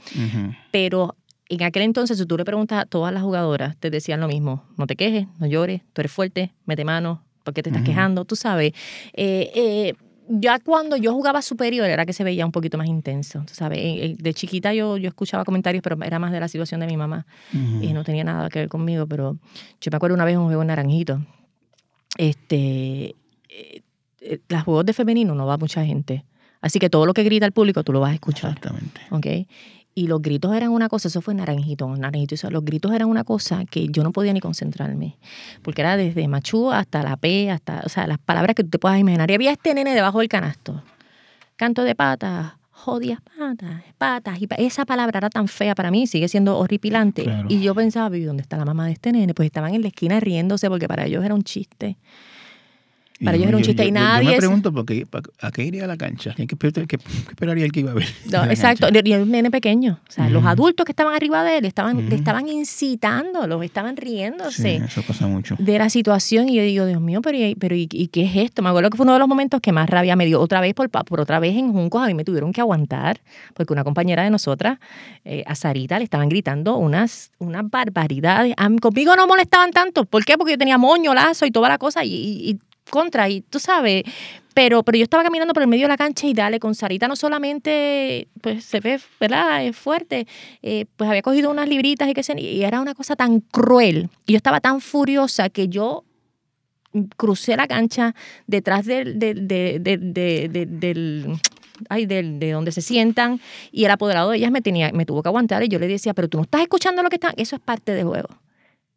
pero en aquel entonces, si tú le preguntas a todas las jugadoras, te decían lo mismo, no te quejes, no llores, tú eres fuerte, mete mano, ¿por qué te estás quejando? Tú sabes. Eh, eh, ya cuando yo jugaba superior era que se veía un poquito más intenso, ¿sabes? De chiquita yo, yo escuchaba comentarios, pero era más de la situación de mi mamá y no tenía nada que ver conmigo, pero yo me acuerdo una vez un juego en Naranjito, este, eh, eh, las juegos de femenino no va mucha gente, así que todo lo que grita el público tú lo vas a escuchar. Exactamente. ¿Ok? Y los gritos eran una cosa, eso fue naranjito, naranjito. Los gritos eran una cosa que yo no podía ni concentrarme. Porque era desde machú hasta la P, hasta, o sea, las palabras que tú te puedas imaginar. Y había este nene debajo del canasto. Canto de patas, jodias patas, patas. Y esa palabra era tan fea para mí, sigue siendo horripilante. Y yo pensaba, ¿dónde está la mamá de este nene? Pues estaban en la esquina riéndose porque para ellos era un chiste. Para ellos era un chiste y nadie. Yo me pregunto, porque, ¿a qué iría a la cancha? ¿Qué, esperaría el que iba a ver? (laughs) exacto, y un nene pequeño. O sea, los adultos que estaban arriba de él estaban, estaban incitando, los estaban riéndose. eso pasa mucho. De la situación. Y yo digo, Dios mío, pero, pero ¿y, qué es esto? Me acuerdo que fue uno de los momentos que más rabia me dio. Otra vez, por, por otra vez en Juncos, a mí me tuvieron que aguantar, porque una compañera de nosotras, eh, a Sarita, le estaban gritando unas, unas barbaridades. A mí, conmigo no molestaban tanto. ¿Por qué? Porque yo tenía moño, lazo y toda la cosa. y contra y tú sabes, pero, pero yo estaba caminando por el medio de la cancha y dale, con Sarita no solamente, pues se ve, ¿verdad? Es fuerte, eh, pues había cogido unas libritas y que se, y era una cosa tan cruel. Y yo estaba tan furiosa que yo crucé la cancha detrás del, del, del ay, de, donde se sientan y el apoderado de ellas me tenía me tuvo que aguantar y yo le decía, pero tú no estás escuchando lo que están, eso es parte del juego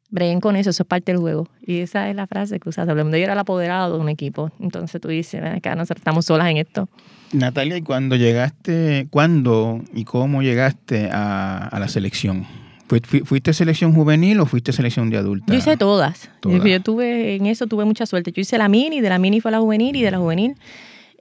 breguen con eso, eso es parte del juego. Y esa es la frase que usaste. Yo era el apoderado de un equipo. Entonces tú dices, acá nosotros estamos solas en esto. Natalia, ¿y cuando llegaste, cuándo y cómo llegaste a, la selección? ¿Fuiste selección juvenil o fuiste selección de adulta? Yo hice todas. Yo, tuve, en eso tuve mucha suerte. Yo hice la mini, de la mini fue la juvenil y de la juvenil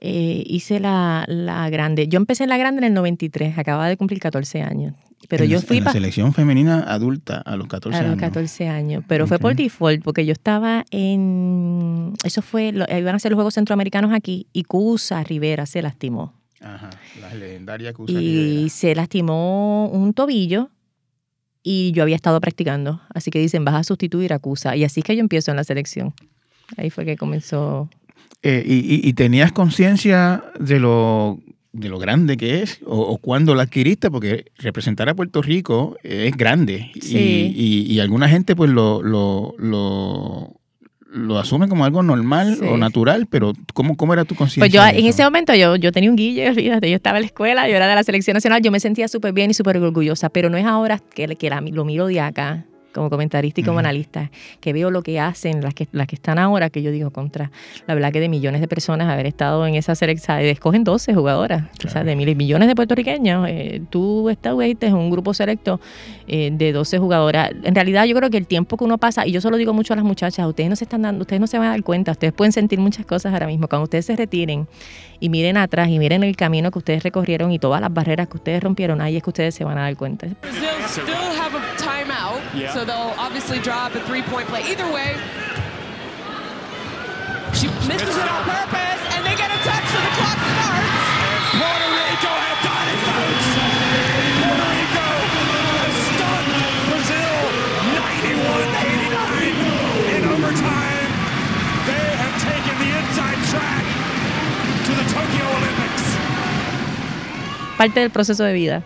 eh, hice la, la, grande. Yo empecé en la grande en el 93, acababa de cumplir 14 años. Pero yo fui en la selección femenina adulta a los 14 años. A los 14 años, pero fue por default, porque yo estaba en... Eso fue, iban a ser los Juegos Centroamericanos aquí y Cusa Rivera se lastimó. Ajá, la legendaria Cusa Y se lastimó un tobillo y yo había estado practicando. Así que dicen, vas a sustituir a Cusa. Y así es que yo empiezo en la selección. Ahí fue que comenzó. Eh, y, y, tenías conciencia de lo de lo grande que es o, o, cuándo la adquiriste, porque representar a Puerto Rico es grande. Y, y, alguna gente pues lo, lo, lo, lo asume como algo normal o natural, pero ¿cómo, cómo era tu conciencia? Pues yo en ese momento yo, yo tenía un guille, (laughs) fíjate, yo estaba en la escuela, yo era de la selección nacional, yo me sentía súper bien y súper orgullosa, pero no es ahora que, que lo miro de acá como comentarista y como analista, que veo lo que hacen las que, las que están ahora, que yo digo contra, la verdad que de millones de personas haber estado en esa selección, escogen 12 jugadoras, o sea, de miles, millones de puertorriqueños, eh, tú estuviste en un grupo selecto eh, de 12 jugadoras. En realidad yo creo que el tiempo que uno pasa, y yo solo digo mucho a las muchachas, ustedes no se están dando, ustedes no se van a dar cuenta, ustedes pueden sentir muchas cosas ahora mismo, cuando ustedes se retiren y miren atrás y miren el camino que ustedes recorrieron y todas las barreras que ustedes rompieron, ahí es que ustedes se van a dar cuenta. Yeah. So they'll obviously draw up a three-point play. Either way, she misses it on purpose, and they get a touch, so the clock starts. And Puerto Rico has got it, folks. Puerto Rico has stunned Brazil 91-89 in overtime. They have taken the inside track to the Tokyo Olympics. Parte del proceso de vida.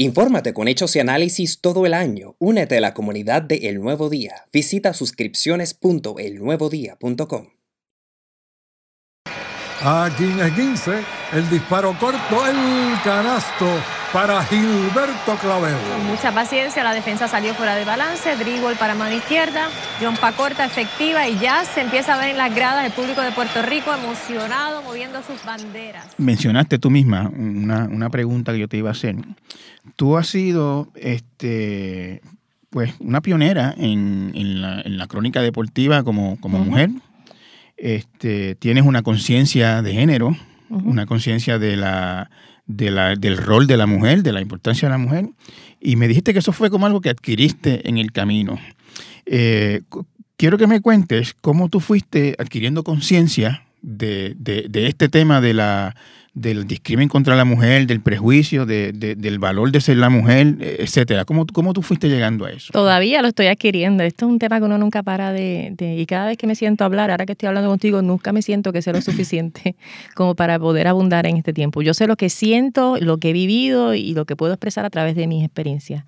Infórmate con hechos y análisis todo el año. Únete a la comunidad de El Nuevo Día. Visita suscripciones.elnuevodía.com. Aquí en 15, el disparo corto, el canasto para Gilberto Clavel. Con mucha paciencia, la defensa salió fuera de balance, dribble para mano izquierda, John corta efectiva y ya se empieza a ver en las gradas el público de Puerto Rico emocionado, moviendo sus banderas. Mencionaste tú misma una, una pregunta que yo te iba a hacer. Tú has sido este, pues, una pionera en, en, la, en la, crónica deportiva como, como mujer. Este, tienes una conciencia de género, una conciencia de la del rol de la mujer, de la importancia de la mujer, y me dijiste que eso fue como algo que adquiriste en el camino. Eh, quiero que me cuentes cómo tú fuiste adquiriendo conciencia de, este tema de la, del discrimen contra la mujer, del prejuicio, del valor de ser la mujer, etcétera. ¿Cómo, ¿Cómo tú fuiste llegando a eso? Todavía lo estoy adquiriendo. Esto es un tema que uno nunca para de, Y cada vez que me siento a hablar, ahora que estoy hablando contigo, nunca me siento que sea lo suficiente (laughs) como para poder abundar en este tiempo. Yo sé lo que siento, lo que he vivido y lo que puedo expresar a través de mis experiencias.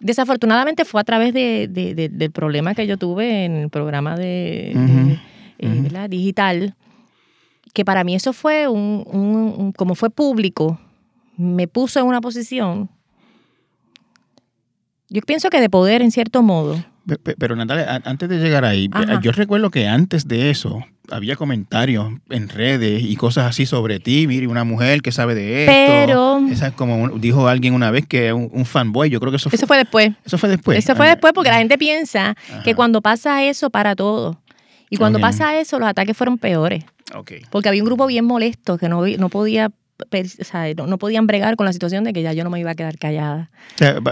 Desafortunadamente fue a través de, del problema que yo tuve en el programa de, eh, digital que para mí eso fue un, como fue público, me puso en una posición, yo pienso que de poder en cierto modo. Pero, Natalia, antes de llegar ahí, yo recuerdo que antes de eso había comentarios en redes y cosas así sobre ti, mire, una mujer que sabe de esto. Pero... Esa es como dijo alguien una vez que un, un fanboy, yo creo que eso fue... Eso fue después. Eso fue después. Eso fue después porque la gente piensa que cuando pasa eso para todo. Y cuando pasa eso, los ataques fueron peores. Porque había un grupo bien molesto que no, no podía no, podían bregar con la situación de que ya yo no me iba a quedar callada.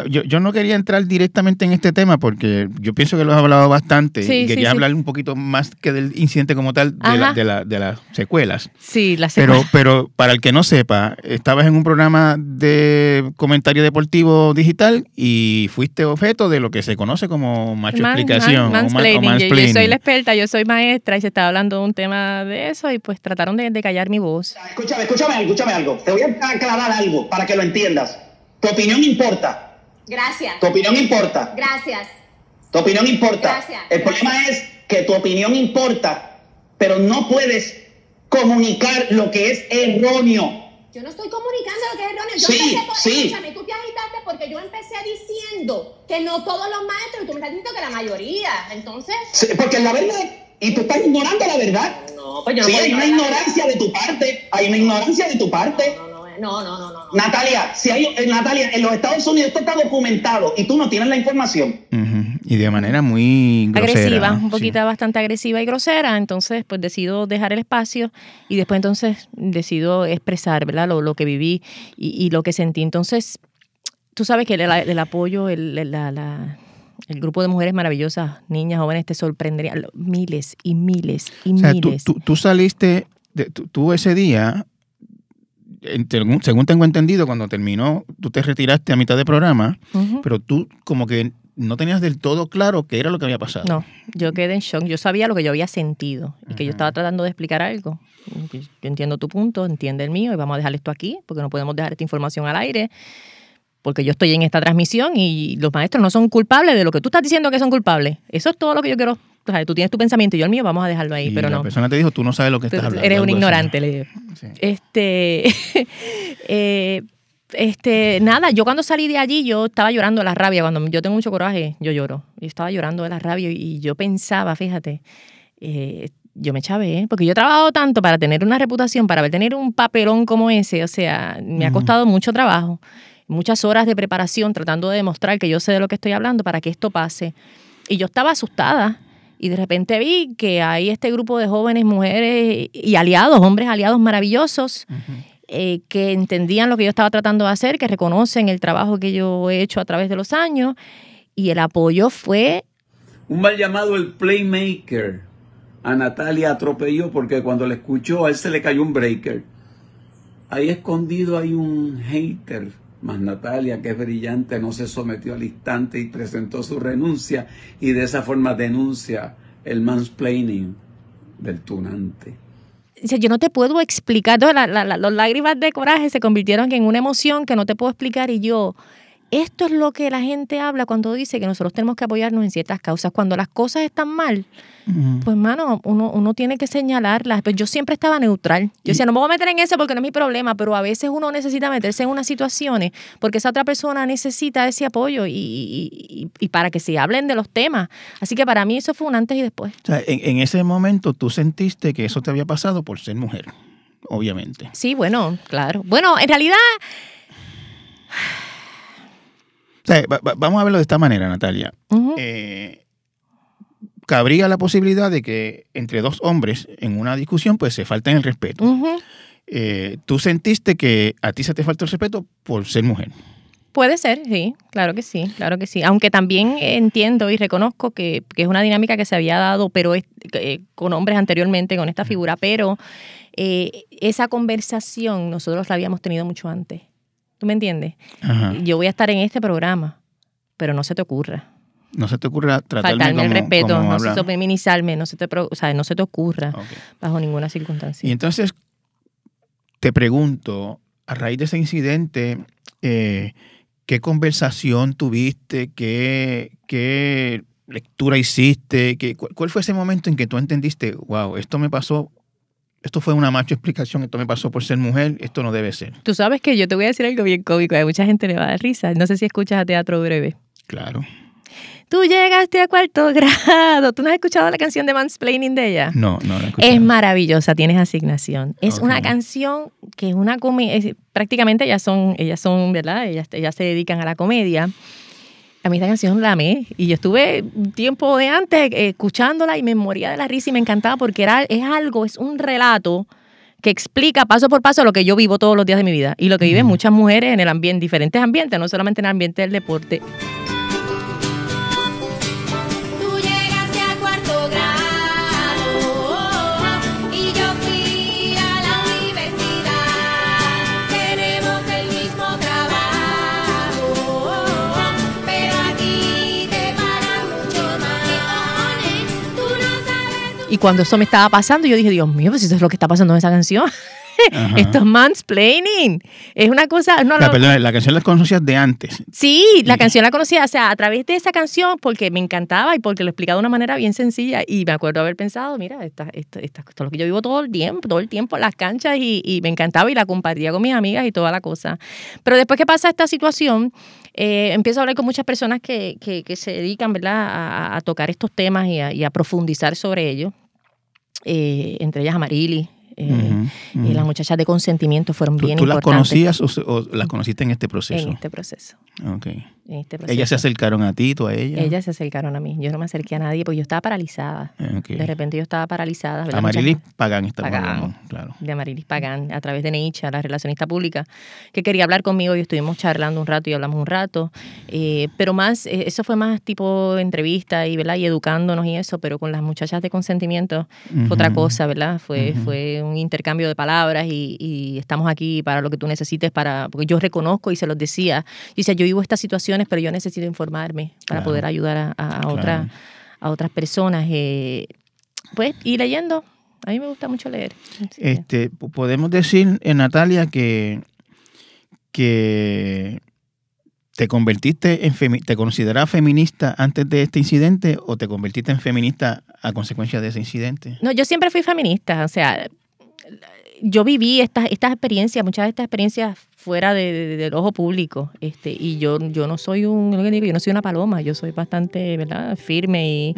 yo, no quería entrar directamente en este tema porque yo pienso que lo has hablado bastante y quería hablar un poquito más que del incidente como tal de, de, las secuelas. Sí, las secuelas. Pero, pero para el que no sepa, estabas en un programa de comentario deportivo digital y fuiste objeto de lo que se conoce como macho explicación o, Yo, soy la experta, yo soy maestra y se estaba hablando de un tema de eso y pues trataron de, de callar mi voz. Escúchame, escúchame, escúchame algo. Te voy a aclarar algo para que lo entiendas. Tu opinión importa. Gracias. Tu opinión importa. Gracias. Tu opinión importa. Gracias. El problema es que tu opinión importa, pero no puedes comunicar lo que es erróneo. Yo no estoy comunicando lo que es erróneo. Yo sí, por, sí. Escúchame, tú te agitaste porque yo empecé diciendo que no todos los maestros, y tú me estás diciendo que la mayoría. Entonces. Sí, porque la verdad, y tú estás ignorando la verdad. No, pues yo no sí, hay una ignorancia de tu parte. Hay una ignorancia de tu parte. No, no, no, no, no. no, Natalia, si hay, eh, Natalia, en los Estados Unidos esto está documentado y tú no tienes la información. Y de manera muy grosera. Agresiva, un poquito bastante agresiva y grosera. Entonces, pues decido dejar el espacio y después entonces decido expresar, ¿verdad? Lo, lo que viví y, y, lo que sentí. Entonces, tú sabes que el, el apoyo, el, la, la el grupo de mujeres maravillosas, niñas, jóvenes, te sorprendería. Miles y miles y miles. Tú, tú, saliste, de, tú, ese día, según tengo entendido, cuando terminó, tú te retiraste a mitad de programa, pero tú como que no tenías del todo claro qué era lo que había pasado. No, yo quedé en shock. Yo sabía lo que yo había sentido y que yo estaba tratando de explicar algo. Yo entiendo tu punto, entiende el mío y vamos a dejar esto aquí porque no podemos dejar esta información al aire porque yo estoy en esta transmisión y los maestros no son culpables de lo que tú estás diciendo que son culpables. Eso es todo lo que yo quiero. O sea, tú tienes tu pensamiento y yo el mío, vamos a dejarlo ahí, pero la no. La persona te dijo, tú no sabes lo que estás hablando. Eres un ignorante, le digo. Este, (laughs) eh, este, nada, yo cuando salí de allí, yo estaba llorando de la rabia. Cuando yo tengo mucho coraje, yo lloro. Yo estaba llorando de la rabia y yo pensaba, fíjate, eh, yo me chavé, porque yo he trabajado tanto para tener una reputación, para tener un papelón como ese, o sea, me ha costado mucho trabajo muchas horas de preparación tratando de demostrar que yo sé de lo que estoy hablando para que esto pase. Y yo estaba asustada y de repente vi que hay este grupo de jóvenes, mujeres y aliados, hombres aliados maravillosos. Eh, que entendían lo que yo estaba tratando de hacer, que reconocen el trabajo que yo he hecho a través de los años y el apoyo fue... Un mal llamado el Playmaker. A Natalia atropelló porque cuando le escuchó a él se le cayó un breaker. Ahí escondido hay un hater mas Natalia, que es brillante, no se sometió al instante y presentó su renuncia y de esa forma denuncia el mansplaining del tunante. Yo no te puedo explicar, las lágrimas de coraje se convirtieron en una emoción que no te puedo explicar y yo esto es lo que la gente habla cuando dice que nosotros tenemos que apoyarnos en ciertas causas. Cuando las cosas están mal, pues, mano, uno, uno tiene que señalarlas. Pues yo siempre estaba neutral. Yo decía, no me voy a meter en eso porque no es mi problema, pero a veces uno necesita meterse en unas situaciones porque esa otra persona necesita ese apoyo y, y- y para que se hablen de los temas. Así que para mí eso fue un antes y después. O sea, en, en ese momento tú sentiste que eso te había pasado por ser mujer, obviamente. Sí, bueno, claro. Bueno, en realidad, O sea, va- va- vamos a verlo de esta manera, Natalia. Eh, cabría la posibilidad de que entre dos hombres en una discusión pues se falten el respeto. Eh, tú sentiste que a ti se te faltó el respeto por ser mujer. Puede ser, sí, claro que sí, claro que sí. Aunque también entiendo y reconozco que, que es una dinámica que se había dado, pero es- eh, con hombres anteriormente, con esta figura, pero eh, esa conversación nosotros la habíamos tenido mucho antes. ¿Tú me entiendes? Ajá. Yo voy a estar en este programa, pero no se te ocurra. No se te ocurra tratarme Faltarme como, el respeto, como no se te feminizarme, no se te, pro- o sea, no se te ocurra bajo ninguna circunstancia. Y entonces te pregunto, a raíz de ese incidente, eh, ¿qué conversación tuviste? ¿Qué, qué lectura hiciste? ¿Qué, cu- ¿Cuál fue ese momento en que tú entendiste, wow, esto me pasó, esto fue una macho explicación, esto me pasó por ser mujer, esto no debe ser? Tú sabes que yo te voy a decir algo bien cómico, a mucha gente le va a dar risa. No sé si escuchas a Teatro Breve. Claro. Tú llegaste a cuarto grado. ¿Tú no has escuchado la canción de Mansplaining de ella? No, no la escuché. Es maravillosa, tienes asignación. Es Ok. una canción que es una comedia, prácticamente ellas son, ellas son, ¿verdad? Ellas, ellas se dedican a la comedia. A mí esta canción la amé y yo estuve un tiempo de antes eh, escuchándola y me moría de la risa y me encantaba porque era, es algo, es un relato que explica paso por paso lo que yo vivo todos los días de mi vida y lo que viven muchas mujeres en el ambiente, en diferentes ambientes, no solamente en el ambiente del deporte. Y cuando eso me estaba pasando, yo dije, Dios mío, pues eso es lo que está pasando en esa canción. (laughs) Esto es mansplaining. Es una cosa. No, La, no, perdona, la canción la conocías de antes. sí, la canción la conocía, o sea, a través de esa canción, porque me encantaba y porque lo explicaba de una manera bien sencilla. Y me acuerdo haber pensado, mira, esta, esta, esta- esto es lo que yo vivo todo el tiempo, todo el tiempo en las canchas y, y me encantaba y la compartía con mis amigas y toda la cosa. Pero después que pasa esta situación, eh, empiezo a hablar con muchas personas que, que, que se dedican, ¿verdad?, a, a tocar estos temas y a, y a profundizar sobre ellos. Eh, entre ellas Amarili. Eh, las muchachas de consentimiento fueron ¿Tú, bien tú las importantes conocías o, o las conociste en este proceso? en este proceso. Ok. En este proceso. Ellas se acercaron a ti, tú a ella. Ellas se acercaron a mí. Yo no me acerqué a nadie porque yo estaba paralizada. De repente yo estaba paralizada. ¿verdad? Amarilis Muchas- Pagán Pagán. hablando, claro. de Amarilis Pagán, a través de Neicha, la relacionista pública, que quería hablar conmigo y estuvimos charlando un rato y hablamos un rato. Eh, pero más, eh, eso fue más tipo entrevista y, ¿verdad? y educándonos y eso, pero con las muchachas de consentimiento fue otra cosa, ¿verdad? Fue, fue un intercambio de palabras y, y estamos aquí para lo que tú necesites, para, porque yo reconozco y se los decía. Yo decía, yo vivo estas situaciones, pero yo necesito informarme para Claro. poder ayudar a, a, a Claro. otras a otras personas. eh, pues, y leyendo. A mí me gusta mucho leer. Este, po- podemos decir, eh, Natalia, que, que te convertiste en femi- te considerabas feminista antes de este incidente o te convertiste en feminista a consecuencia de ese incidente. No, yo siempre fui feminista, o sea, yo viví estas, estas experiencias, muchas de estas experiencias fuera de- de- del ojo público, este, y yo, yo no soy un, lo que digo, yo no soy una paloma, yo soy bastante, ¿verdad? Firme y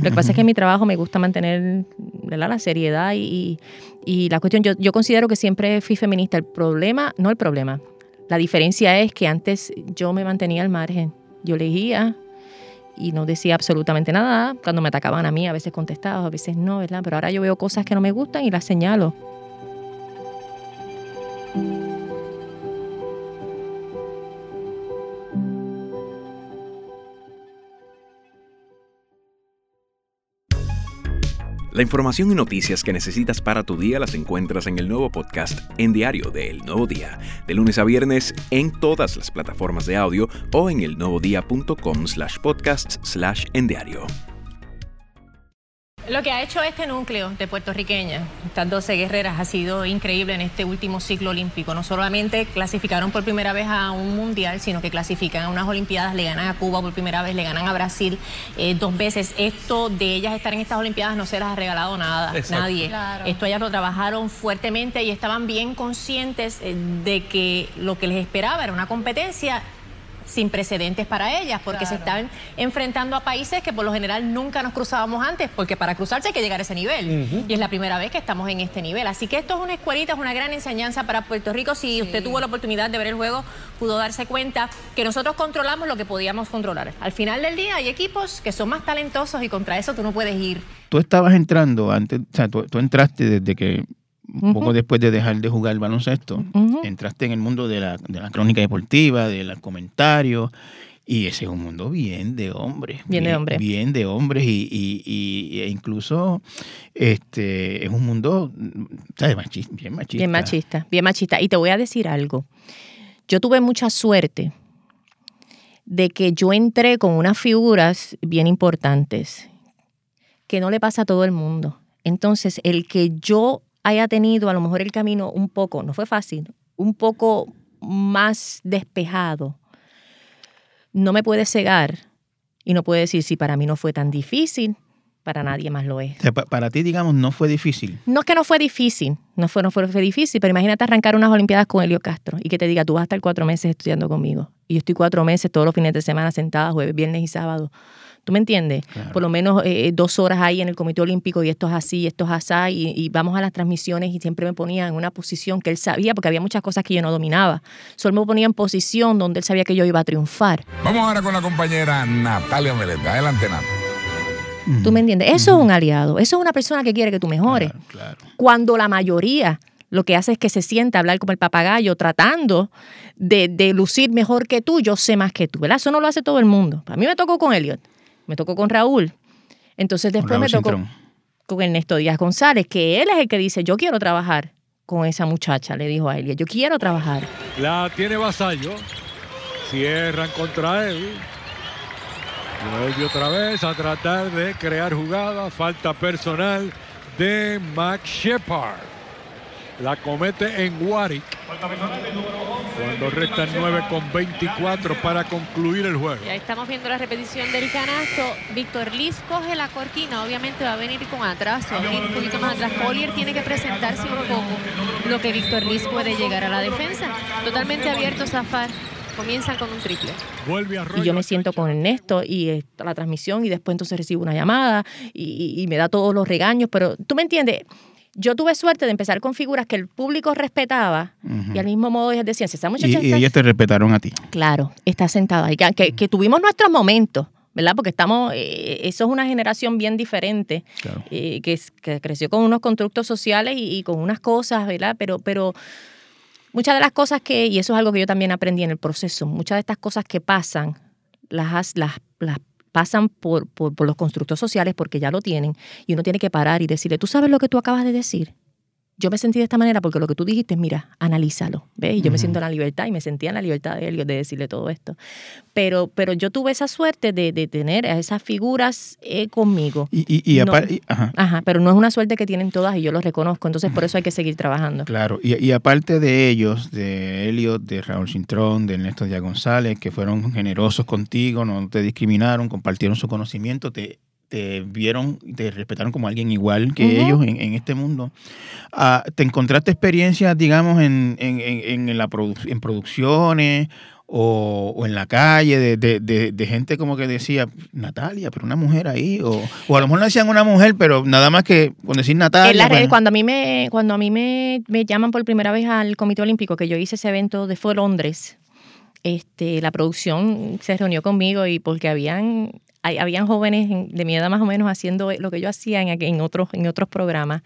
lo que pasa es que en mi trabajo me gusta mantener, ¿verdad? La seriedad y, y la cuestión, yo, yo considero que siempre fui feminista. El problema, no el problema, la diferencia es que antes yo me mantenía al margen, yo leía y no decía absolutamente nada. Cuando me atacaban a mí, a veces contestaba, a veces no, ¿verdad? Pero ahora yo veo cosas que no me gustan y las señalo. La información y noticias que necesitas para tu día las encuentras en el nuevo podcast En Diario de El Nuevo Día, de lunes a viernes en todas las plataformas de audio o en elnuevodía.com slash podcasts slash en diario. Lo que ha hecho este núcleo de puertorriqueñas, estas 12 guerreras, ha sido increíble en este último ciclo olímpico. No solamente clasificaron por primera vez a un mundial, sino que clasifican a unas Olimpiadas, le ganan a Cuba por primera vez, le ganan a Brasil eh, dos veces. Esto de ellas estar en estas Olimpiadas no se las ha regalado nada, Exacto. nadie. Claro. Esto ellas lo trabajaron fuertemente y estaban bien conscientes eh, de que lo que les esperaba era una competencia sin precedentes para ellas, porque se están enfrentando a países que por lo general nunca nos cruzábamos antes, porque para cruzarse hay que llegar a ese nivel. Y es la primera vez que estamos en este nivel. Así que esto es una escuelita, es una gran enseñanza para Puerto Rico. Si usted tuvo la oportunidad de ver el juego, pudo darse cuenta que nosotros controlamos lo que podíamos controlar. Al final del día hay equipos que son más talentosos y contra eso tú no puedes ir. Tú estabas entrando antes, o sea, tú, tú entraste desde que, un poco después de dejar de jugar baloncesto, Ujú. entraste en el mundo de la, de la crónica deportiva, de los comentarios, y ese es un mundo bien de hombres. Bien de hombres. Bien de hombres, y, y- y- e incluso este es un mundo ¿sabes? Machi- bien machista. Bien machista, bien machista. Y te voy a decir algo. Yo tuve mucha suerte de que yo entré con unas figuras bien importantes que no le pasa a todo el mundo. Entonces, el que yo haya tenido a lo mejor el camino un poco, no fue fácil, un poco más despejado, no me puede cegar y no puede decir si para mí no fue tan difícil, para nadie más lo es. O sea, para ti, digamos, no fue difícil. No es que no fue difícil, no fue, no fue, fue difícil, pero imagínate arrancar unas Olimpiadas con Helio Castro y que te diga, tú vas a estar cuatro meses estudiando conmigo. Y yo estoy cuatro meses todos los fines de semana sentada, jueves, viernes y sábado. ¿Tú me entiendes? Por lo menos eh, dos horas ahí en el Comité Olímpico y esto es así, esto es así, y, y vamos a las transmisiones y siempre me ponía en una posición que él sabía, porque había muchas cosas que yo no dominaba. Solo me ponía en posición donde él sabía que yo iba a triunfar. Vamos ahora con la compañera Natalia Meléndez. Adelante, Natalia. ¿Tú me entiendes? Eso es un aliado, eso es una persona que quiere que tú mejores. Cuando la mayoría lo que hace es que se sienta a hablar como el papagayo, tratando de, de lucir mejor que tú, yo sé más que tú, ¿verdad? Eso no lo hace todo el mundo. A mí me tocó con Elliot, me tocó con Raúl. Entonces después me tocó con Ernesto Díaz González, que él es el que dice, yo quiero trabajar con esa muchacha, le dijo a Elliot, yo quiero trabajar. La tiene Vasallo. Cierran contra él. Vuelve otra vez a tratar de crear jugada. Falta personal de Max Shepard. La comete en Warwick. Cuando restan 9 con 24 para concluir el juego. Y ahí estamos viendo la repetición del canasto. Víctor Liz coge la cortina, obviamente va a venir con atraso, va a venir un poquito más atrás. Collier tiene que presentarse un poco lo que Víctor Liz puede llegar a la defensa. Totalmente abierto Zafar. Comienzan con un triple. Vuelve a Y yo me siento con Ernesto y está la transmisión y después entonces recibo una llamada y, y- y me da todos los regaños, pero tú me entiendes, yo tuve suerte de empezar con figuras que el público respetaba Ujú. y al mismo modo ellos decían, si esa Y, muchacha y está ellos te respetaron a ti. Claro, está sentada ahí. Que, que- que tuvimos nuestros momentos, ¿verdad? Porque estamos, eh, eso es una generación bien diferente, eh, que, que creció con unos constructos sociales y, y con unas cosas, ¿verdad? Pero, pero muchas de las cosas que, y eso es algo que yo también aprendí en el proceso, muchas de estas cosas que pasan, las, las, las pasan por, por, los constructos sociales porque ya lo tienen y uno tiene que parar y decirle, ¿tú sabes lo que tú acabas de decir? Yo me sentí de esta manera porque lo que tú dijiste, mira, analízalo, ¿ves? Y yo me siento en la libertad y me sentía en la libertad de él de decirle todo esto. Pero, pero yo tuve esa suerte de, de tener a esas figuras eh, conmigo. Y, y, y No- apar- y- ajá. Ajá, pero no es una suerte que tienen todas y yo lo reconozco, entonces por eso hay que seguir trabajando. Claro, y, y aparte de ellos, de Elliot, de Raúl Cintrón, de Ernesto Díaz González, que fueron generosos contigo, no te discriminaron, compartieron su conocimiento, te, te vieron, te respetaron como alguien igual que ellos en, en este mundo. Ah, ¿Te encontraste experiencias, digamos, en, en, en, la produ- en producciones o, o en la calle de, de- de- de gente como que decía, Natalia, pero una mujer ahí? O, o a lo mejor no decían una mujer, pero nada más que con decir Natalia. En la red, pues, cuando a mí me, cuando a mí me, me llaman por primera vez al Comité Olímpico, que yo hice ese evento de fue Londres, este, la producción se reunió conmigo y porque habían, hay- habían jóvenes en- de mi edad más o menos haciendo lo que yo hacía en, en otros, en otros programas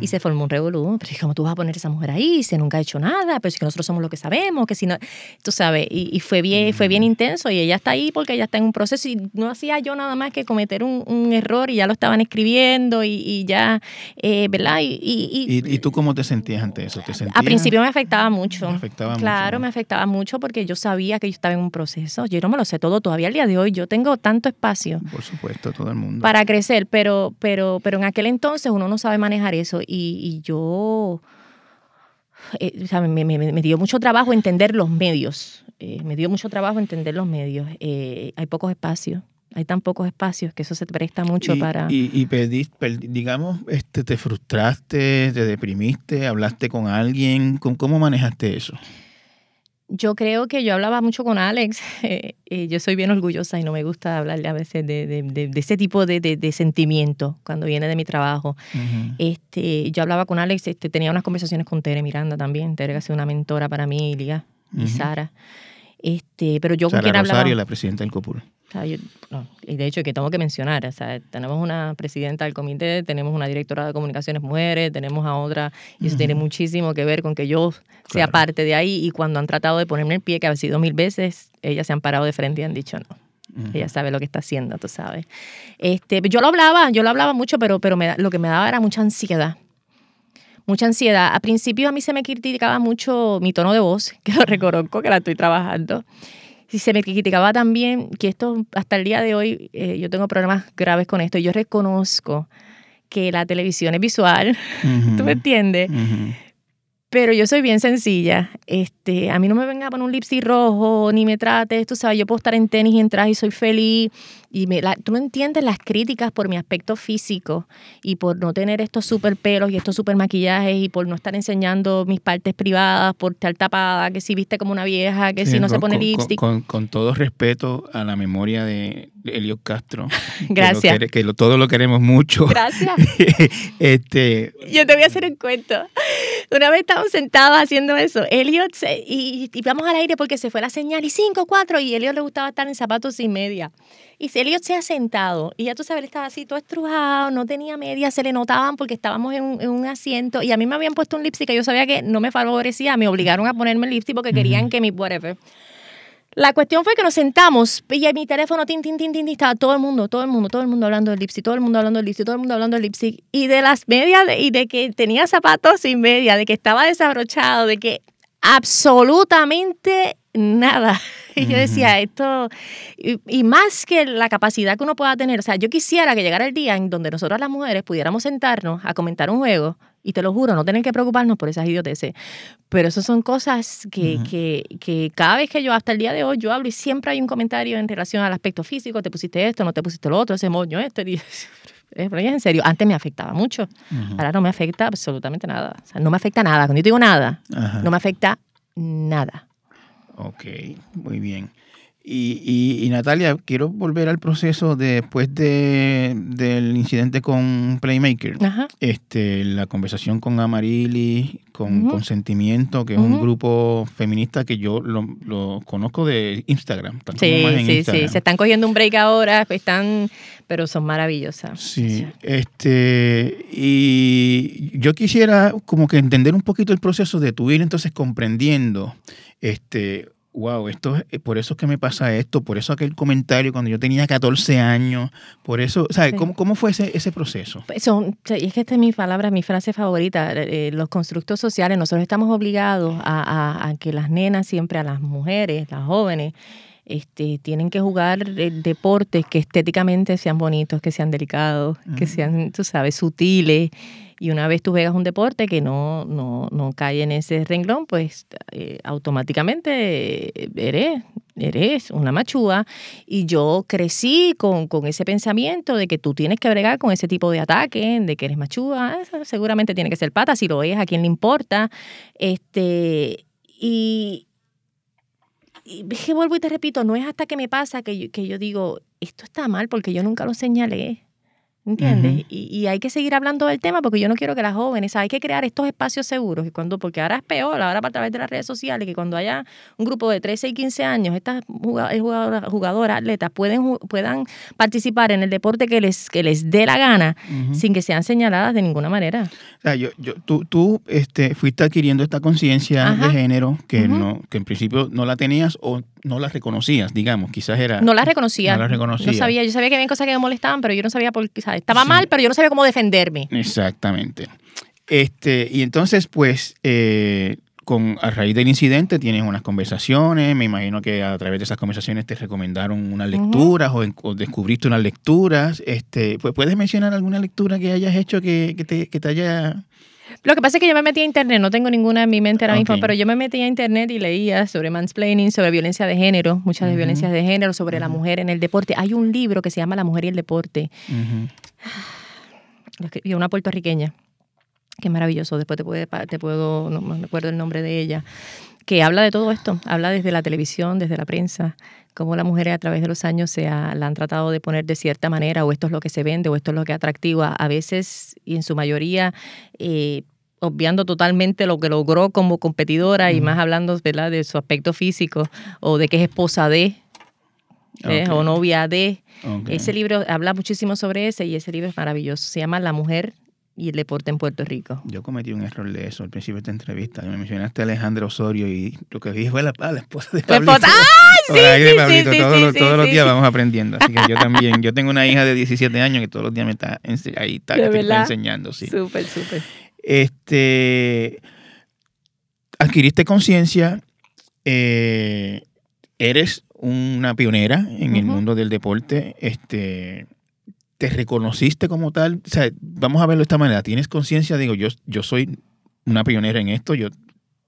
y se formó un revolú. Pero ¿cómo tú vas a poner a esa mujer ahí? Si nunca ha hecho nada, pero si que nosotros somos lo que sabemos, que si no, tú sabes, y, y fue bien, fue bien intenso y ella está ahí porque ella está en un proceso y no hacía yo nada más que cometer un, un error y ya lo estaban escribiendo y, y ya, eh, ¿verdad? Y, y- y ¿Y, y tú cómo te sentías ante eso? ¿Te sentías? a principio me afectaba mucho. Me afectaba mucho, claro, me afectaba mucho porque yo sabía que yo estaba en un proceso. Yo no me lo sé todo todavía al día de hoy. Yo tengo tanto espacio espacio Por supuesto, todo el mundo. para crecer, pero, pero, pero en aquel entonces uno no sabe manejar eso y, y yo, eh, o sea, me, me- me dio mucho trabajo entender los medios, eh, me dio mucho trabajo entender los medios. Eh, hay pocos espacios, hay tan pocos espacios que eso se presta mucho y, para... y, y perdí- digamos, este, te frustraste, te deprimiste, hablaste con alguien. ¿Cómo, cómo manejaste eso? Yo creo que yo hablaba mucho con Alex. (laughs) eh, eh, yo soy bien orgullosa y no me gusta hablarle a veces de, de- de- de ese tipo de, de- de sentimiento cuando viene de mi trabajo. Este, yo hablaba con Alex, este, tenía unas conversaciones con Tere Miranda también. Tere que ha sido una mentora para mí, Liga, y Ujú. Sara. Este, pero yo con Sara quien hablaba. Rosario, la presidenta del COPUR. Yo- no, y de hecho, que tengo que mencionar, o sea, tenemos una presidenta del comité, tenemos una directora de comunicaciones mujeres, tenemos a otra, y eso tiene muchísimo que ver con que yo sea parte de ahí. Y cuando han tratado de ponerme el pie, que ha sido mil veces, ellas se han parado de frente y han dicho no. Ella sabe lo que está haciendo, tú sabes. Este, yo lo hablaba, yo lo hablaba mucho, pero, pero me lo que me daba era mucha ansiedad. Mucha ansiedad. A principio a mí se me criticaba mucho mi tono de voz, (laughs) que lo reconozco, que la estoy trabajando. Y se me criticaba también que esto, hasta el día de hoy, eh, yo tengo problemas graves con esto. Yo reconozco que la televisión es visual, (laughs) ¿tú me entiendes? Pero yo soy bien sencilla. Este, a mí no me venga a poner un lipstick rojo, ni me trates, tú sabes, yo puedo estar en tenis y en traje y soy feliz. Y me, la- tú no entiendes las críticas por mi aspecto físico y por no tener estos super pelos y estos super maquillajes y por no estar enseñando mis partes privadas, por estar tapada, que si viste como una vieja, que Sí, si no se pone lipstick. Con, con todo respeto a la memoria de Elio Castro. (laughs) que lo Gracias. Que, lo, todo lo queremos mucho. Gracias. (laughs) este, Yo te voy a hacer un cuento. Una vez estábamos sentados haciendo eso, Elliot, se- y, y vamos al aire porque se fue la señal, y cinco, cuatro, y Elliot le gustaba estar en zapatos sin media. Y si Elliot se ha sentado, y ya tú sabes, él estaba así todo estrujado, no tenía media, se le notaban porque estábamos en un, en un asiento, y a mí me habían puesto un lipstick que yo sabía que no me favorecía, me obligaron a ponerme el lipstick porque querían que mi whatever. La cuestión fue que nos sentamos y mi teléfono, tin, tin, tin, tin, estaba todo el mundo, todo el mundo, todo el mundo hablando del lipstick, todo el mundo hablando del lipstick, todo el mundo hablando del lipstick. Y de las medias de- y de que tenía zapatos sin media, de que estaba desabrochado, de que absolutamente nada. (laughs) Y yo decía, esto, y, y más que la capacidad que uno pueda tener, o sea, yo quisiera que llegara el día en donde nosotras las mujeres pudiéramos sentarnos a comentar un juego y te lo juro, no tener que preocuparnos por esas idioteces. Pero eso son cosas que, que, que cada vez que yo, hasta el día de hoy, yo hablo y siempre hay un comentario en relación al aspecto físico, te pusiste esto, no te pusiste lo otro, ese moño este. (laughs) y- Es pero es en serio, antes me afectaba mucho, ahora no me afecta absolutamente nada. O sea, no me afecta nada. Cuando yo te digo nada, Ajá. no me afecta nada. Ok, muy bien. Y, y- y Natalia, quiero volver al proceso después de, del incidente con Playmaker. Ajá. Este, la conversación con Amarili, con Ujú. Consentimiento, que es un grupo feminista que yo lo, lo conozco de Instagram. Sí, más en sí, Instagram. sí. Se están cogiendo un break ahora, están, pero son maravillosas. Sí, este, y yo quisiera como que entender un poquito el proceso de tu ir entonces comprendiendo, este, wow, esto, es- por eso es que me pasa esto, por eso aquel comentario cuando yo tenía 14 años, por eso, ¿sabes? Sí. ¿Cómo, ¿Cómo fue ese, ese proceso? Pues Son, es que esta es mi palabra, mi frase favorita. eh, los constructos sociales, nosotros estamos obligados a, a- a que las nenas, siempre a las mujeres, las jóvenes, este, tienen que jugar eh, deportes que estéticamente sean bonitos, que sean delicados, que sean, tú sabes, sutiles. Y una vez tú juegas un deporte que no, no, no cae en ese renglón, pues eh, automáticamente eh, eres, eres una machúa. Y yo crecí con, con ese pensamiento de que tú tienes que bregar con ese tipo de ataque, de que eres machúa. Eso seguramente tiene que ser pata, si lo es, a quién le importa. Este, y, y vuelvo y te repito, no es hasta que me pasa que yo, que yo digo, esto está mal porque yo nunca lo señalé. ¿Entiendes? Y, y hay que seguir hablando del tema porque yo no quiero que las jóvenes, hay que crear estos espacios seguros. Y cuando, porque ahora es peor, ahora a través de las redes sociales, que cuando haya un grupo de 13 y 15 años, estas juga- eh, jugadoras, jugadoras, atletas, pueden, puedan participar en el deporte que les, que les dé la gana sin que sean señaladas de ninguna manera. O sea, yo, yo, tú, tú este, fuiste adquiriendo esta conciencia de género que, no, que en principio no la tenías o no la reconocías, digamos, quizás era... No la reconocía. No la reconocía. No sabía, yo sabía que había cosas que me molestaban, pero yo no sabía por qué. Estaba Sí. mal, pero yo no sabía cómo defenderme. Exactamente. Este, y entonces, pues, eh, con, a raíz del incidente tienes unas conversaciones, me imagino que a través de esas conversaciones te recomendaron unas lecturas o, o descubriste unas lecturas. Este, pues, ¿Puedes mencionar alguna lectura que hayas hecho que, que te, que te haya... Lo que pasa es que yo me metí a internet, no tengo ninguna en mi mente ahora mismo, pero yo me metí a internet y leía sobre mansplaining, sobre violencia de género, muchas de violencias de género, sobre la mujer en el deporte. Hay un libro que se llama La mujer y el deporte, lo escribió una puertorriqueña, que es maravilloso, después te, puede, te puedo, no me acuerdo el nombre de ella, que habla de todo esto, habla desde la televisión, desde la prensa, cómo las mujeres a través de los años se ha- la han tratado de poner de cierta manera, o esto es lo que se vende, o esto es lo que es atractivo, a, veces y en su mayoría eh, obviando totalmente lo que logró como competidora y más hablando ¿verdad? de su aspecto físico o de que es esposa de. Ok. o novia de. Ese libro habla muchísimo sobre ese y ese libro es maravilloso. Se llama La mujer y el deporte en Puerto Rico. Yo cometí un error de eso al principio de esta entrevista. Me mencionaste a Alejandra Osorio y lo que dije fue la, ah, la esposa de Pablito. ¡Ay, (laughs) sí, sí, Pablito. sí, todos sí, los, sí, días sí. vamos aprendiendo. Así que yo también. Yo tengo una hija de 17 años que todos los días me está ahí está, ¿De que te está verdad? enseñando. Sí. Súper, súper. Este, adquiriste conciencia, eh, eres una pionera en el mundo del deporte, este, te reconociste como tal, o sea, vamos a verlo de esta manera, tienes conciencia, digo, yo, yo soy una pionera en esto, yo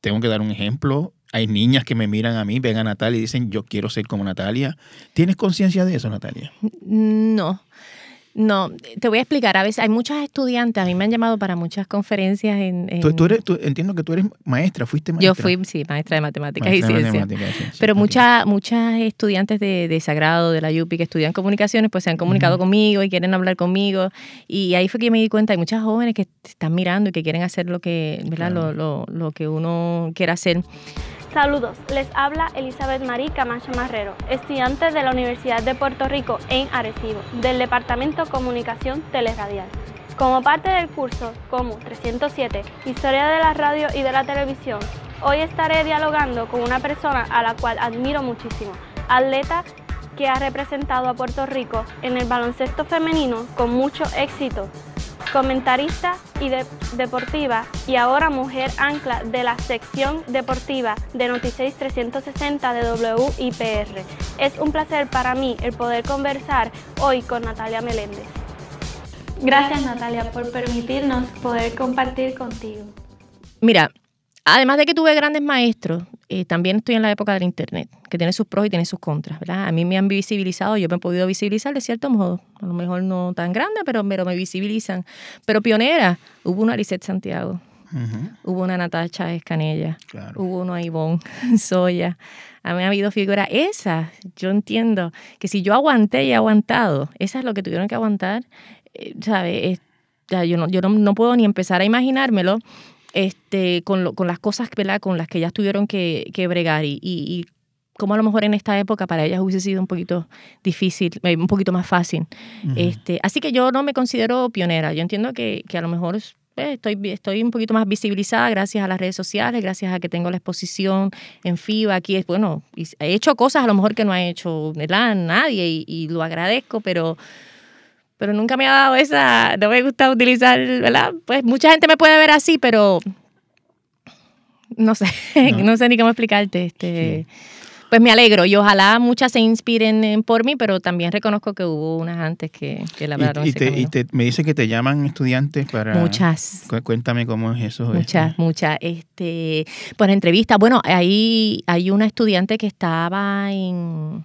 tengo que dar un ejemplo, hay niñas que me miran a mí, ven a Natalia y dicen, yo quiero ser como Natalia, ¿tienes conciencia de eso, Natalia? No. No, te voy a explicar. A veces hay muchas estudiantes, a mí me han llamado para muchas conferencias en... en- Tú, tú eres, tú- entiendo que tú eres maestra, fuiste maestra. Yo fui, sí, maestra de matemáticas Maestra y ciencias. Pero muchas muchas estudiantes de, de Sagrado, de la UPI, que estudian comunicaciones, pues se han comunicado conmigo y quieren hablar conmigo. Y ahí fue que me di cuenta, hay muchas jóvenes que están mirando y que quieren hacer lo que, ¿verdad? Lo, lo, lo que uno quiere hacer. Saludos, les habla Elizabeth Marí Camacho Marrero, estudiante de la Universidad de Puerto Rico en Arecibo, del Departamento Comunicación Teleradial. Como parte del curso COMU 307, Historia de la Radio y de la Televisión, hoy estaré dialogando con una persona a la cual admiro muchísimo, atleta que ha representado a Puerto Rico en el baloncesto femenino con mucho éxito, comentarista y de- deportiva y ahora mujer ancla de la sección deportiva de Noticias 360 de WIPR. Es un placer para mí el poder conversar hoy con Natalia Meléndez. Gracias Natalia por permitirnos poder compartir contigo. Mira, además de que tuve grandes maestros, eh, también estoy en la época del Internet, que tiene sus pros y tiene sus contras, ¿verdad? A mí me han visibilizado, yo me he podido visibilizar de cierto modo, a lo mejor no tan grande, pero, pero me visibilizan. Pero pionera, hubo una Lisette Santiago, hubo una Natacha Escanella, hubo una Ivonne (laughs) Soya. A mí ha habido figuras, esas, yo entiendo que si yo aguanté y he aguantado, esas es lo que tuvieron que aguantar, eh, ¿sabes? Es- yo no, yo no, no puedo ni empezar a imaginármelo este, con, lo- con las cosas ¿verdad? con las que ellas tuvieron que, que bregar y, y, como a lo mejor en esta época para ellas hubiese sido un poquito difícil, eh, un poquito más fácil. Este, así que yo no me considero pionera. Yo entiendo que, que a lo mejor eh, estoy, estoy un poquito más visibilizada gracias a las redes sociales, gracias a que tengo la exposición en FIBA. Aquí es, bueno, he hecho cosas a lo mejor que no ha hecho ¿verdad? nadie y, y lo agradezco, pero pero nunca me ha dado esa, no me gusta utilizar, ¿verdad? Pues mucha gente me puede ver así, pero no sé, (laughs) no, sé ni cómo explicarte. Este, Pues me alegro y ojalá muchas se inspiren en- por mí, pero también reconozco que hubo unas antes que, que labraron Y, y ese te, y te- me dice que te llaman estudiantes para... Muchas. Cu- Cuéntame cómo es eso. Muchas, muchas. Este, por entrevista. Bueno, ahí hay una estudiante que estaba en.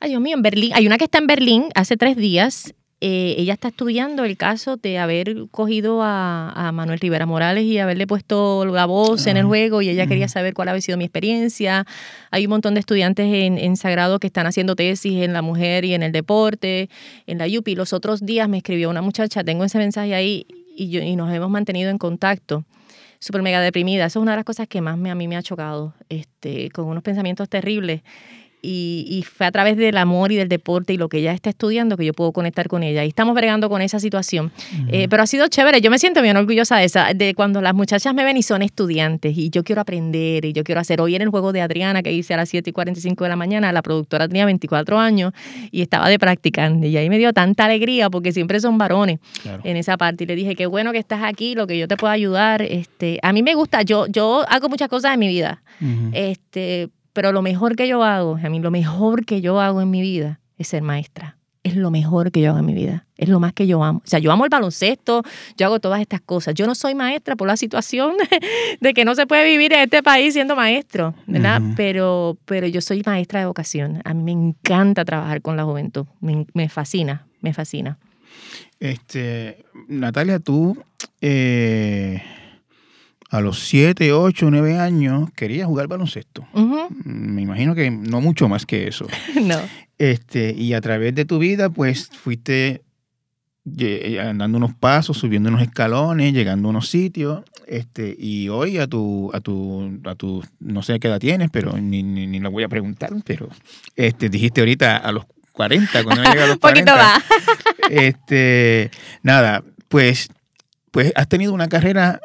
Ay, Dios mío, en Berlín. Hay una que está en Berlín hace tres días. Eh, ella está estudiando el caso de haber cogido a, a Manuel Rivera Morales y haberle puesto la voz en el juego y ella quería saber cuál había sido mi experiencia. Hay un montón de estudiantes en, en Sagrado que están haciendo tesis en la mujer y en el deporte, en la UPI. Los otros días me escribió una muchacha, tengo ese mensaje ahí y, yo, y nos hemos mantenido en contacto. Súper mega deprimida. Eso es una de las cosas que más me, a mí me ha chocado, este, con unos pensamientos terribles. Y, y fue a través del amor y del deporte y lo que ella está estudiando que yo puedo conectar con ella. Y estamos bregando con esa situación. Eh, pero ha sido chévere. Yo me siento bien orgullosa de esa, de cuando las muchachas me ven y son estudiantes y yo quiero aprender y yo quiero hacer. Hoy en el juego de Adriana que hice a las 7 y 45 de la mañana, la productora tenía 24 años y estaba de practicante. Y ahí me dio tanta alegría porque siempre son varones en esa parte. Y le dije, qué bueno que estás aquí, lo que yo te puedo ayudar. Este, a mí me gusta, yo, yo hago muchas cosas en mi vida. Este, pero lo mejor que yo hago, a mí lo mejor que yo hago en mi vida es ser maestra. Es lo mejor que yo hago en mi vida. Es lo más que yo amo. O sea, yo amo el baloncesto, yo hago todas estas cosas. Yo no soy maestra por la situación (laughs) de que no se puede vivir en este país siendo maestro, ¿verdad? pero, pero yo soy maestra de vocación. A mí me encanta trabajar con la juventud. Me, me fascina, me fascina. Este, Natalia, tú eh, a los 7, 8, 9 años querías jugar baloncesto. Ujú. Me imagino que no mucho más que eso. (laughs) No. Este, y a través de tu vida, pues fuiste lle- andando unos pasos, subiendo unos escalones, llegando a unos sitios. Este, y hoy a tu, a tu, a tu, no sé qué edad tienes, pero ni, ni, ni la voy a preguntar, pero este, dijiste ahorita a los 40, cuando llega a los 40. (laughs) Poquito más. (laughs) Este, nada, pues, pues has tenido una carrera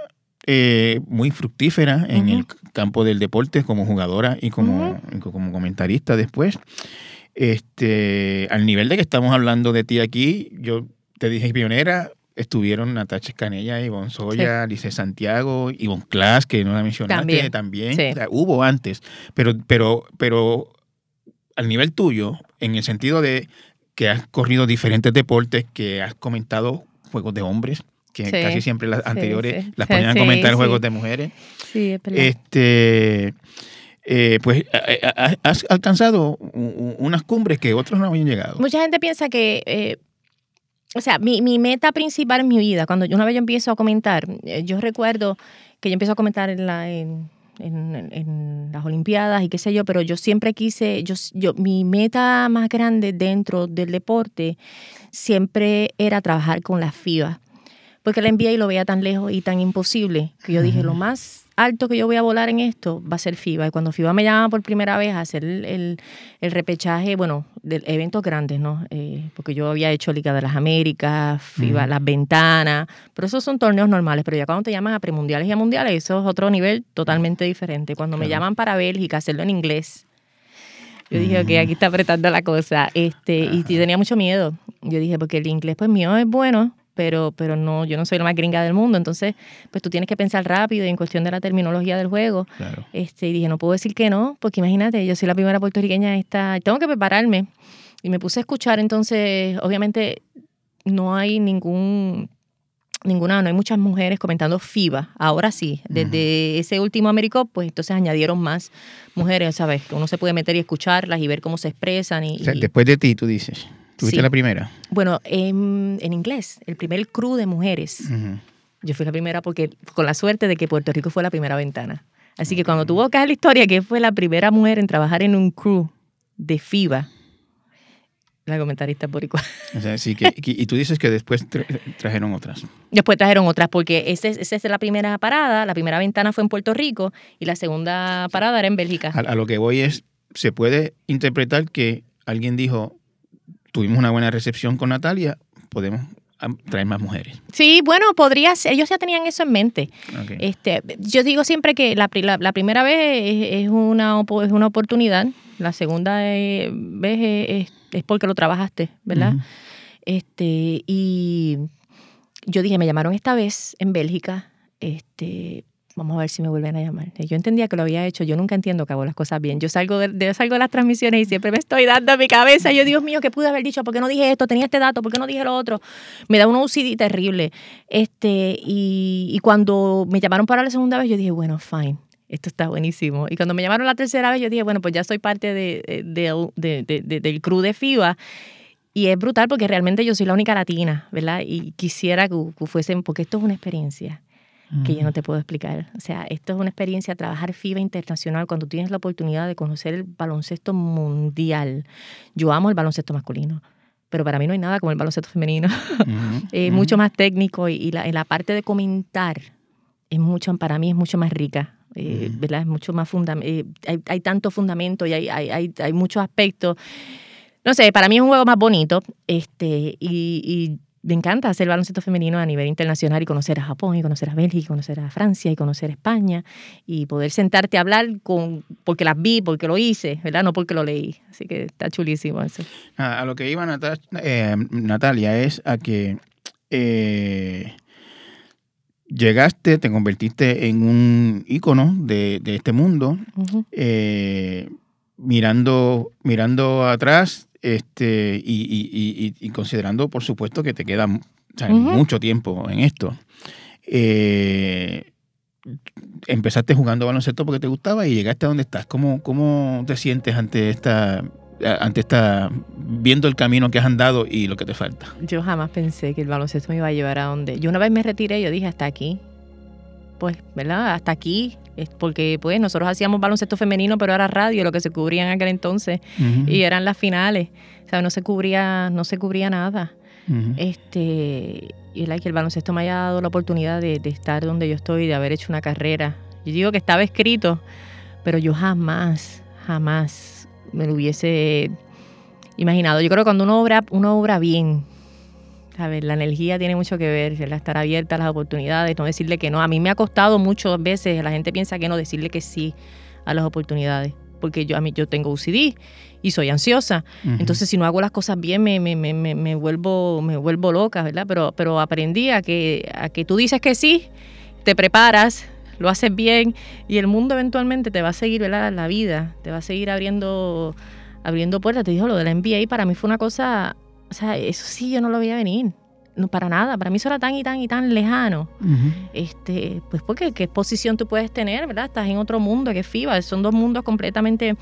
eh, muy fructífera en el campo del deporte como jugadora y como, y como comentarista después. Este, al nivel de que estamos hablando de ti aquí, yo te dije pionera, estuvieron Natacha Escanella, Ivonne Soya, Lice Santiago, Ivonne Class, que no la mencionaste También. también. Sí. O sea, hubo antes, pero, pero, pero al nivel tuyo, en el sentido de que has corrido diferentes deportes, que has comentado juegos de hombres, que Sí. casi siempre las anteriores sí. las ponían a (laughs) comentar juegos de mujeres. Sí, es verdad. Este, eh, pues eh, eh, has alcanzado unas cumbres que otros no habían llegado. Mucha gente piensa que, eh, o sea, mi, mi meta principal en mi vida, cuando yo una vez yo empiezo a comentar, yo recuerdo que yo empiezo a comentar en, la, en, en- en las Olimpiadas y qué sé yo, pero yo siempre quise, yo, yo, mi meta más grande dentro del deporte siempre era trabajar con la FIBA, porque la NBA lo veía tan lejos y tan imposible que yo dije, lo más alto que yo voy a volar en esto va a ser FIBA. Y cuando FIBA me llama por primera vez a hacer el, el- el repechaje, bueno, de eventos grandes, ¿no? Eh, porque yo había hecho Liga de las Américas, FIBA. Las Ventanas, pero esos son torneos normales. Pero ya cuando te llaman a premundiales y a mundiales, eso es otro nivel totalmente diferente. Cuando me llaman para Bélgica, hacerlo en inglés, yo dije, ok, aquí está apretando la cosa. Este, y tenía mucho miedo. Yo dije, porque el inglés, pues mío es bueno, pero, pero no, yo no soy la más gringa del mundo. Entonces, pues tú tienes que pensar rápido y en cuestión de la terminología del juego. Este, y dije, no puedo decir que no, porque imagínate, yo soy la primera puertorriqueña esta, tengo que prepararme. Y me puse a escuchar, entonces, obviamente, no hay ningún ninguna, no hay muchas mujeres comentando FIBA. Ahora sí, desde ese último Americop, pues entonces añadieron más mujeres, ¿sabes? Uno se puede meter y escucharlas y ver cómo se expresan. Y, O sea, y- después de ti, tú dices. Tuviste Sí. la primera. bueno, en, en inglés, el primer crew de mujeres. Ujú. Yo fui la primera porque con la suerte de que Puerto Rico fue la primera ventana. Así que cuando tú buscas la historia, que fue la primera mujer en trabajar en un crew de FIBA, la comentarista boricua. O sea, sí que, y tú dices que después tra- trajeron otras. Después trajeron otras, porque esa es la primera parada, la primera ventana fue en Puerto Rico y la segunda parada era en Bélgica. A, a lo que voy es, se puede interpretar que alguien dijo, tuvimos una buena recepción con Natalia, podemos traer más mujeres. Sí, bueno, podría ser, ellos ya tenían eso en mente. Este, yo digo siempre que la, la- la primera vez es, es una, es una oportunidad, la segunda eh, vez es, es- es porque lo trabajaste, ¿verdad? Este, y yo dije, me llamaron esta vez en Bélgica, este, vamos a ver si me vuelven a llamar. Yo entendía que lo había hecho, yo nunca entiendo que hago las cosas bien. Yo salgo de, salgo de las transmisiones y siempre me estoy dando a mi cabeza. Yo, Dios mío, ¿qué pude haber dicho? ¿Por qué no dije esto? Tenía este dato, ¿por qué no dije lo otro? Me da un OCD terrible. Este, y, y cuando me llamaron para la segunda vez, yo dije, bueno, fine. Esto está buenísimo. Y cuando me llamaron la tercera vez, yo dije, bueno, pues ya soy parte de, de- de- de- del crew de FIBA. Y es brutal porque realmente yo soy la única latina, ¿verdad? Y quisiera que, que fuesen, porque esto es una experiencia que yo no te puedo explicar. O sea, esto es una experiencia, trabajar FIBA internacional, cuando tienes la oportunidad de conocer el baloncesto mundial. Yo amo el baloncesto masculino, pero para mí no hay nada como el baloncesto femenino. (laughs) es mucho más técnico y, y la, y la parte de comentar es mucho, para mí es mucho más rica. eh, ¿verdad? Es mucho más fundamento, hay, hay tanto fundamento y hay, hay, hay, hay muchos aspectos. No sé, para mí es un juego más bonito este, y, y me encanta hacer baloncesto femenino a nivel internacional y conocer a Japón y conocer a Bélgica y conocer a Francia y conocer a España y poder sentarte a hablar con porque las vi, porque lo hice, ¿verdad? No porque lo leí. Así que está chulísimo eso. A, a lo que iba eh, Natalia es a que eh, llegaste, te convertiste en un ícono de, de este mundo, eh, mirando, mirando atrás este, y, y- y- y- considerando, por supuesto, que te queda o sea, Ujú. mucho tiempo en esto. Eh, empezaste jugando baloncesto porque te gustaba y llegaste a donde estás. ¿Cómo, cómo te sientes ante esta, ante esta, viendo el camino que has andado y lo que te falta? Yo jamás pensé que el baloncesto me iba a llevar a donde. Yo una vez me retiré, yo dije hasta aquí. Pues, ¿verdad? Hasta aquí. Porque, pues, nosotros hacíamos baloncesto femenino, pero era radio lo que se cubría en aquel entonces. Y eran las finales. O sea, no se cubría, no se cubría nada. Ujú. Este, y la que el baloncesto me haya dado la oportunidad de, de estar donde yo estoy, de haber hecho una carrera. Yo digo que estaba escrito, pero yo jamás, jamás me lo hubiese imaginado. Yo creo que cuando uno obra, uno obra bien, ¿sabes? La energía tiene mucho que ver, ¿verdad? estar abierta a las oportunidades, no decirle que no. A mí me ha costado muchas veces, la gente piensa que no, decirle que sí a las oportunidades. Porque yo, a mí, yo tengo UCD y soy ansiosa. Entonces, si no hago las cosas bien, me, me, me, me, me vuelvo, me vuelvo loca, ¿verdad? Pero, pero aprendí a que, a que tú dices que sí, te preparas, lo haces bien y el mundo eventualmente te va a seguir, ¿verdad? La vida te va a seguir abriendo, abriendo puertas. Te dijo lo de la NBA para mí fue una cosa, o sea, eso sí yo no lo veía venir. No, para nada, para mí eso era tan y tan y tan lejano. Este, pues porque qué posición tú puedes tener, ¿verdad? Estás en otro mundo que es FIBA, son dos mundos completamente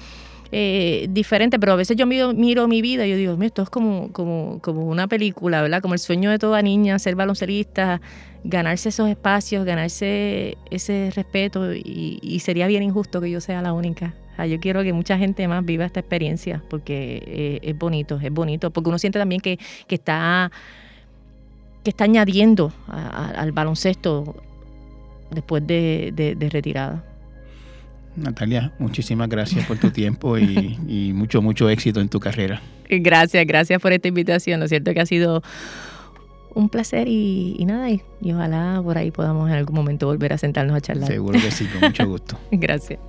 eh, diferentes, pero a veces yo miro, miro mi vida y yo digo, "Mira, esto es como, como, como una película, ¿verdad? Como el sueño de toda niña, ser baloncelista, ganarse esos espacios, ganarse ese respeto y, y sería bien injusto que yo sea la única. Yo quiero que mucha gente más viva esta experiencia porque eh, es bonito, es bonito, porque uno siente también que, que está que está añadiendo a- a- al baloncesto después de, de- de retirada. Natalia, muchísimas gracias por tu tiempo y, y mucho, mucho éxito en tu carrera. Gracias, gracias por esta invitación. Lo cierto es que ha sido un placer y, y nada, y, y ojalá por ahí podamos en algún momento volver a sentarnos a charlar. Seguro que sí, con mucho (laughs) gusto. Gracias.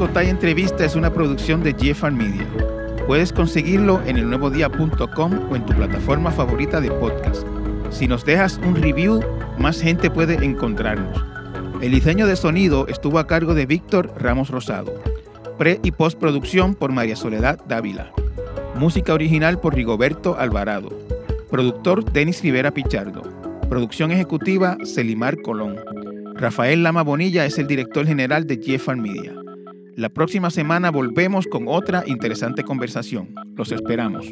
Cotay Entrevista es una producción de GFR Media. Puedes conseguirlo en elnuevodía.com o en tu plataforma favorita de podcast. Si nos dejas un review, más gente puede encontrarnos. El diseño de sonido estuvo a cargo de Víctor Ramos Rosado. Pre y postproducción por María Soledad Dávila. Música original por Rigoberto Alvarado. Productor Denis Rivera Pichardo. Producción ejecutiva Celimar Colón. Rafael Lama Bonilla es el director general de GFR Media. La próxima semana volvemos con otra interesante conversación. Los esperamos.